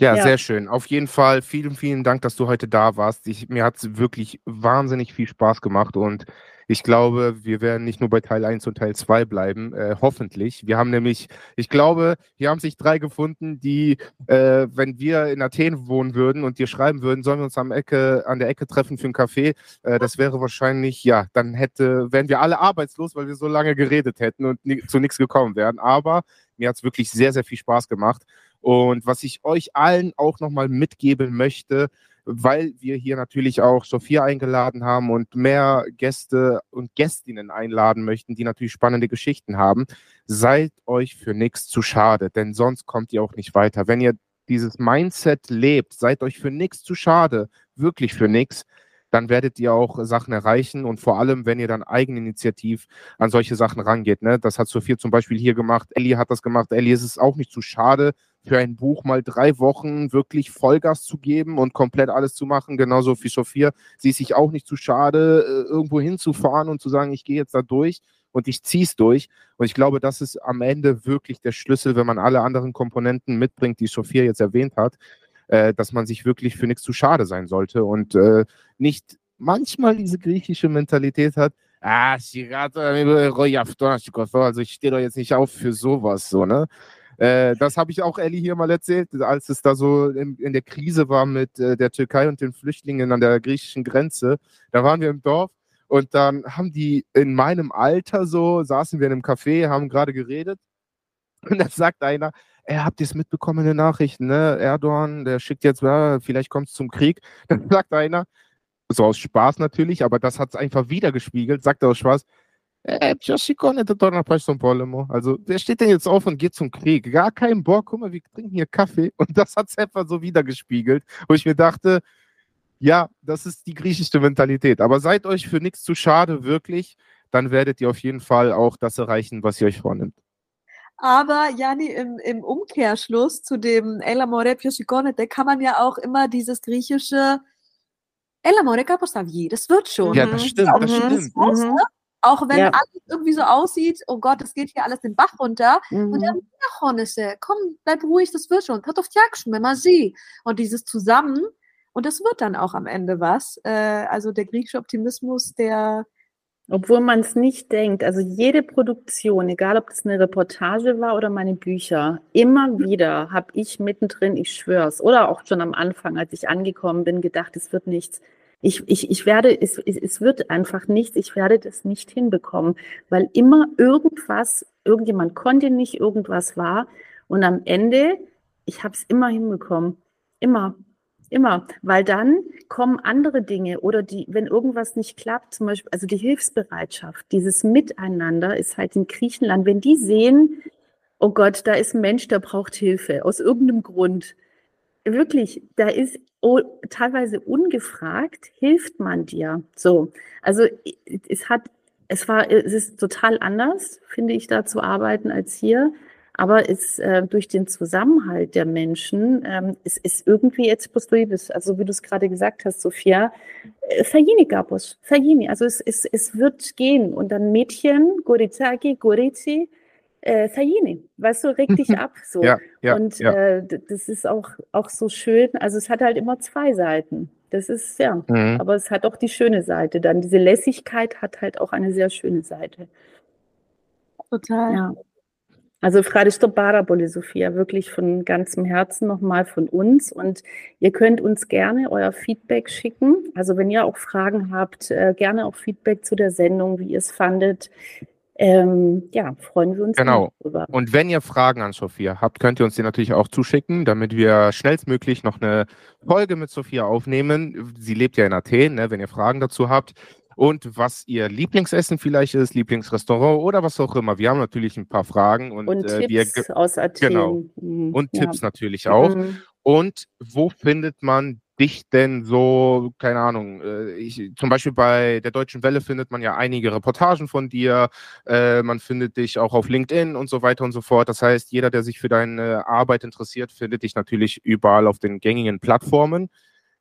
ja, sehr schön. Auf jeden Fall vielen, vielen Dank, dass du heute da warst. Ich, mir hat es wirklich wahnsinnig viel Spaß gemacht und ich glaube, wir werden nicht nur bei Teil 1 und Teil 2 bleiben, äh, hoffentlich. Wir haben nämlich, ich glaube, hier haben sich drei gefunden, die, äh, wenn wir in Athen wohnen würden und dir schreiben würden, sollen wir uns am Ecke, an der Ecke treffen für einen Kaffee, äh, das wäre wahrscheinlich, ja, dann hätte, wären wir alle arbeitslos, weil wir so lange geredet hätten und nie, zu nichts gekommen wären. Aber mir hat es wirklich sehr, sehr viel Spaß gemacht. Und was ich euch allen auch nochmal mitgeben möchte, weil wir hier natürlich auch Sophia eingeladen haben und mehr Gäste und Gästinnen einladen möchten, die natürlich spannende Geschichten haben. Seid euch für nichts zu schade, denn sonst kommt ihr auch nicht weiter. Wenn ihr dieses Mindset lebt, seid euch für nichts zu schade, wirklich für nichts, dann werdet ihr auch Sachen erreichen und vor allem, wenn ihr dann eigeninitiativ an solche Sachen rangeht. Ne? Das hat Sophia zum Beispiel hier gemacht, Ellie hat das gemacht. Ellie ist es auch nicht zu schade, für ein Buch mal drei Wochen wirklich Vollgas zu geben und komplett alles zu machen, genauso wie Sophia. Sie ist sich auch nicht zu schade, äh, irgendwo hinzufahren und zu sagen, ich gehe jetzt da durch und ich ziehe es durch. Und ich glaube, das ist am Ende wirklich der Schlüssel, wenn man alle anderen Komponenten mitbringt, die Sophia jetzt erwähnt hat, äh, dass man sich wirklich für nichts zu schade sein sollte und äh, nicht manchmal diese griechische Mentalität hat, ah, also ich stehe doch jetzt nicht auf für sowas, so, ne? Äh, das habe ich auch Ellie hier mal erzählt, als es da so in, in der Krise war mit äh, der Türkei und den Flüchtlingen an der griechischen Grenze. Da waren wir im Dorf und dann haben die in meinem Alter so, saßen wir in einem Café, haben gerade geredet und dann sagt einer, er habt ihr es mitbekommen in den Nachrichten, ne? Erdogan, der schickt jetzt, ja, vielleicht kommt es zum Krieg. *laughs* Dann sagt einer, so aus Spaß natürlich, aber das hat es einfach wieder gespiegelt, sagt er aus Spaß, äh, also, wer steht denn jetzt auf und geht zum Krieg? Gar keinen Bock, guck mal, wir trinken hier Kaffee. *laughs* Und das hat es einfach so wieder gespiegelt, wo ich mir dachte, ja, das ist die griechische Mentalität. Aber seid euch für nichts zu schade, wirklich, dann werdet ihr auf jeden Fall auch das erreichen, was ihr euch vornimmt. Aber Jani, im, im Umkehrschluss zu dem El amore più kann man ja auch immer dieses griechische El amore das wird schon. Ja, das stimmt, das stimmt. Mhm. Auch wenn ja. alles irgendwie so aussieht, oh Gott, das geht hier alles den Bach runter. Mhm. Und dann, komm, bleib ruhig, das wird schon. Und dieses Zusammen, und das wird dann auch am Ende was. Äh, also der griechische Optimismus, der, Obwohl man es nicht denkt. Also jede Produktion, egal ob es eine Reportage war oder meine Bücher, immer wieder habe ich mittendrin, ich schwör's, oder auch schon am Anfang, als ich angekommen bin, gedacht, es wird nichts. Ich, ich, ich werde, es, es wird einfach nichts, ich werde das nicht hinbekommen, weil immer irgendwas, irgendjemand konnte nicht, irgendwas war. Und am Ende, ich habe es immer hinbekommen. Immer. Immer, weil dann kommen andere Dinge oder die, wenn irgendwas nicht klappt, zum Beispiel, also die Hilfsbereitschaft, dieses Miteinander ist halt in Griechenland, wenn die sehen, oh Gott, da ist ein Mensch, der braucht Hilfe aus irgendeinem Grund. Wirklich, da ist teilweise ungefragt, hilft man dir. So, also es hat, es war, es ist total anders, finde ich, da zu arbeiten als hier. Aber es, äh, durch den Zusammenhalt der Menschen, ähm, es ist irgendwie jetzt positives. Also wie du es gerade gesagt hast, Sophia, äh, Fajini Gabos, Fajini. Also es, es, es wird gehen. Und dann Mädchen, Gorizaki, Gorizi, äh, Fajini. Weißt du, reg dich ab. So. Ja, ja, und ja. Äh, das ist auch, auch so schön. Also es hat halt immer zwei Seiten. Das ist, ja, Mhm. aber es hat auch die schöne Seite. Dann diese Lässigkeit hat halt auch eine sehr schöne Seite. Total. Ja. Also Fradisto Barabole, Sophia, wirklich von ganzem Herzen nochmal von uns. Und ihr könnt uns gerne euer Feedback schicken. Also wenn ihr auch Fragen habt, äh, gerne auch Feedback zu der Sendung, wie ihr es fandet. Ähm, ja, freuen wir uns Genau. darüber. Und wenn ihr Fragen an Sophia habt, könnt ihr uns die natürlich auch zuschicken, damit wir schnellstmöglich noch eine Folge mit Sophia aufnehmen. Sie lebt ja in Athen, ne, wenn ihr Fragen dazu habt. Und was ihr Lieblingsessen vielleicht ist, Lieblingsrestaurant oder was auch immer. Wir haben natürlich ein paar Fragen und, Und äh, wir Tipps aus Athen. genau. Mhm, und ja. Tipps natürlich auch. Mhm. Und wo findet man dich denn so, keine Ahnung, äh, ich, zum Beispiel bei der Deutschen Welle findet man ja einige Reportagen von dir, äh, man findet dich auch auf LinkedIn und so weiter und so fort. Das heißt, jeder, der sich für deine Arbeit interessiert, findet dich natürlich überall auf den gängigen Plattformen.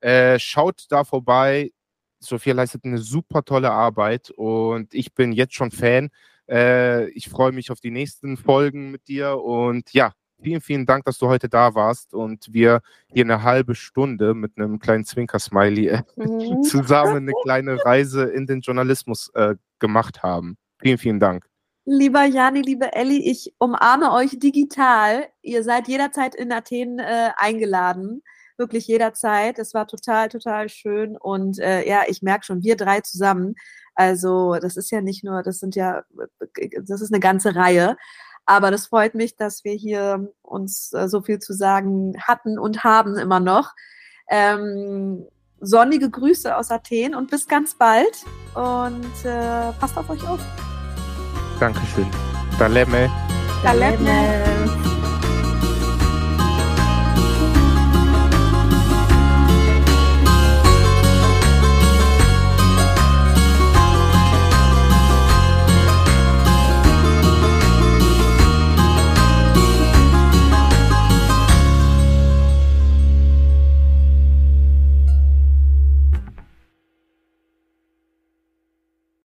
Äh, schaut da vorbei. Sophia leistet eine super tolle Arbeit und ich bin jetzt schon Fan. Äh, ich freue mich auf die nächsten Folgen mit dir und ja, vielen, vielen Dank, dass du heute da warst und wir hier eine halbe Stunde mit einem kleinen Zwinker-Smiley äh, Mhm. *laughs* zusammen eine kleine Reise in den Journalismus äh, gemacht haben. Vielen, vielen Dank. Lieber Jani, liebe Elli, ich umarme euch digital. Ihr seid jederzeit in Athen äh, eingeladen. Wirklich jederzeit. Es war total, total schön. Und äh, ja, ich merke schon, wir drei zusammen. Also, das ist ja nicht nur, das sind ja, das ist eine ganze Reihe. Aber das freut mich, dass wir hier uns äh, so viel zu sagen hatten und haben immer noch. Ähm, sonnige Grüße aus Athen und bis ganz bald. Und äh, passt auf euch auf. Dankeschön. Daleme. Daleme. Daleme.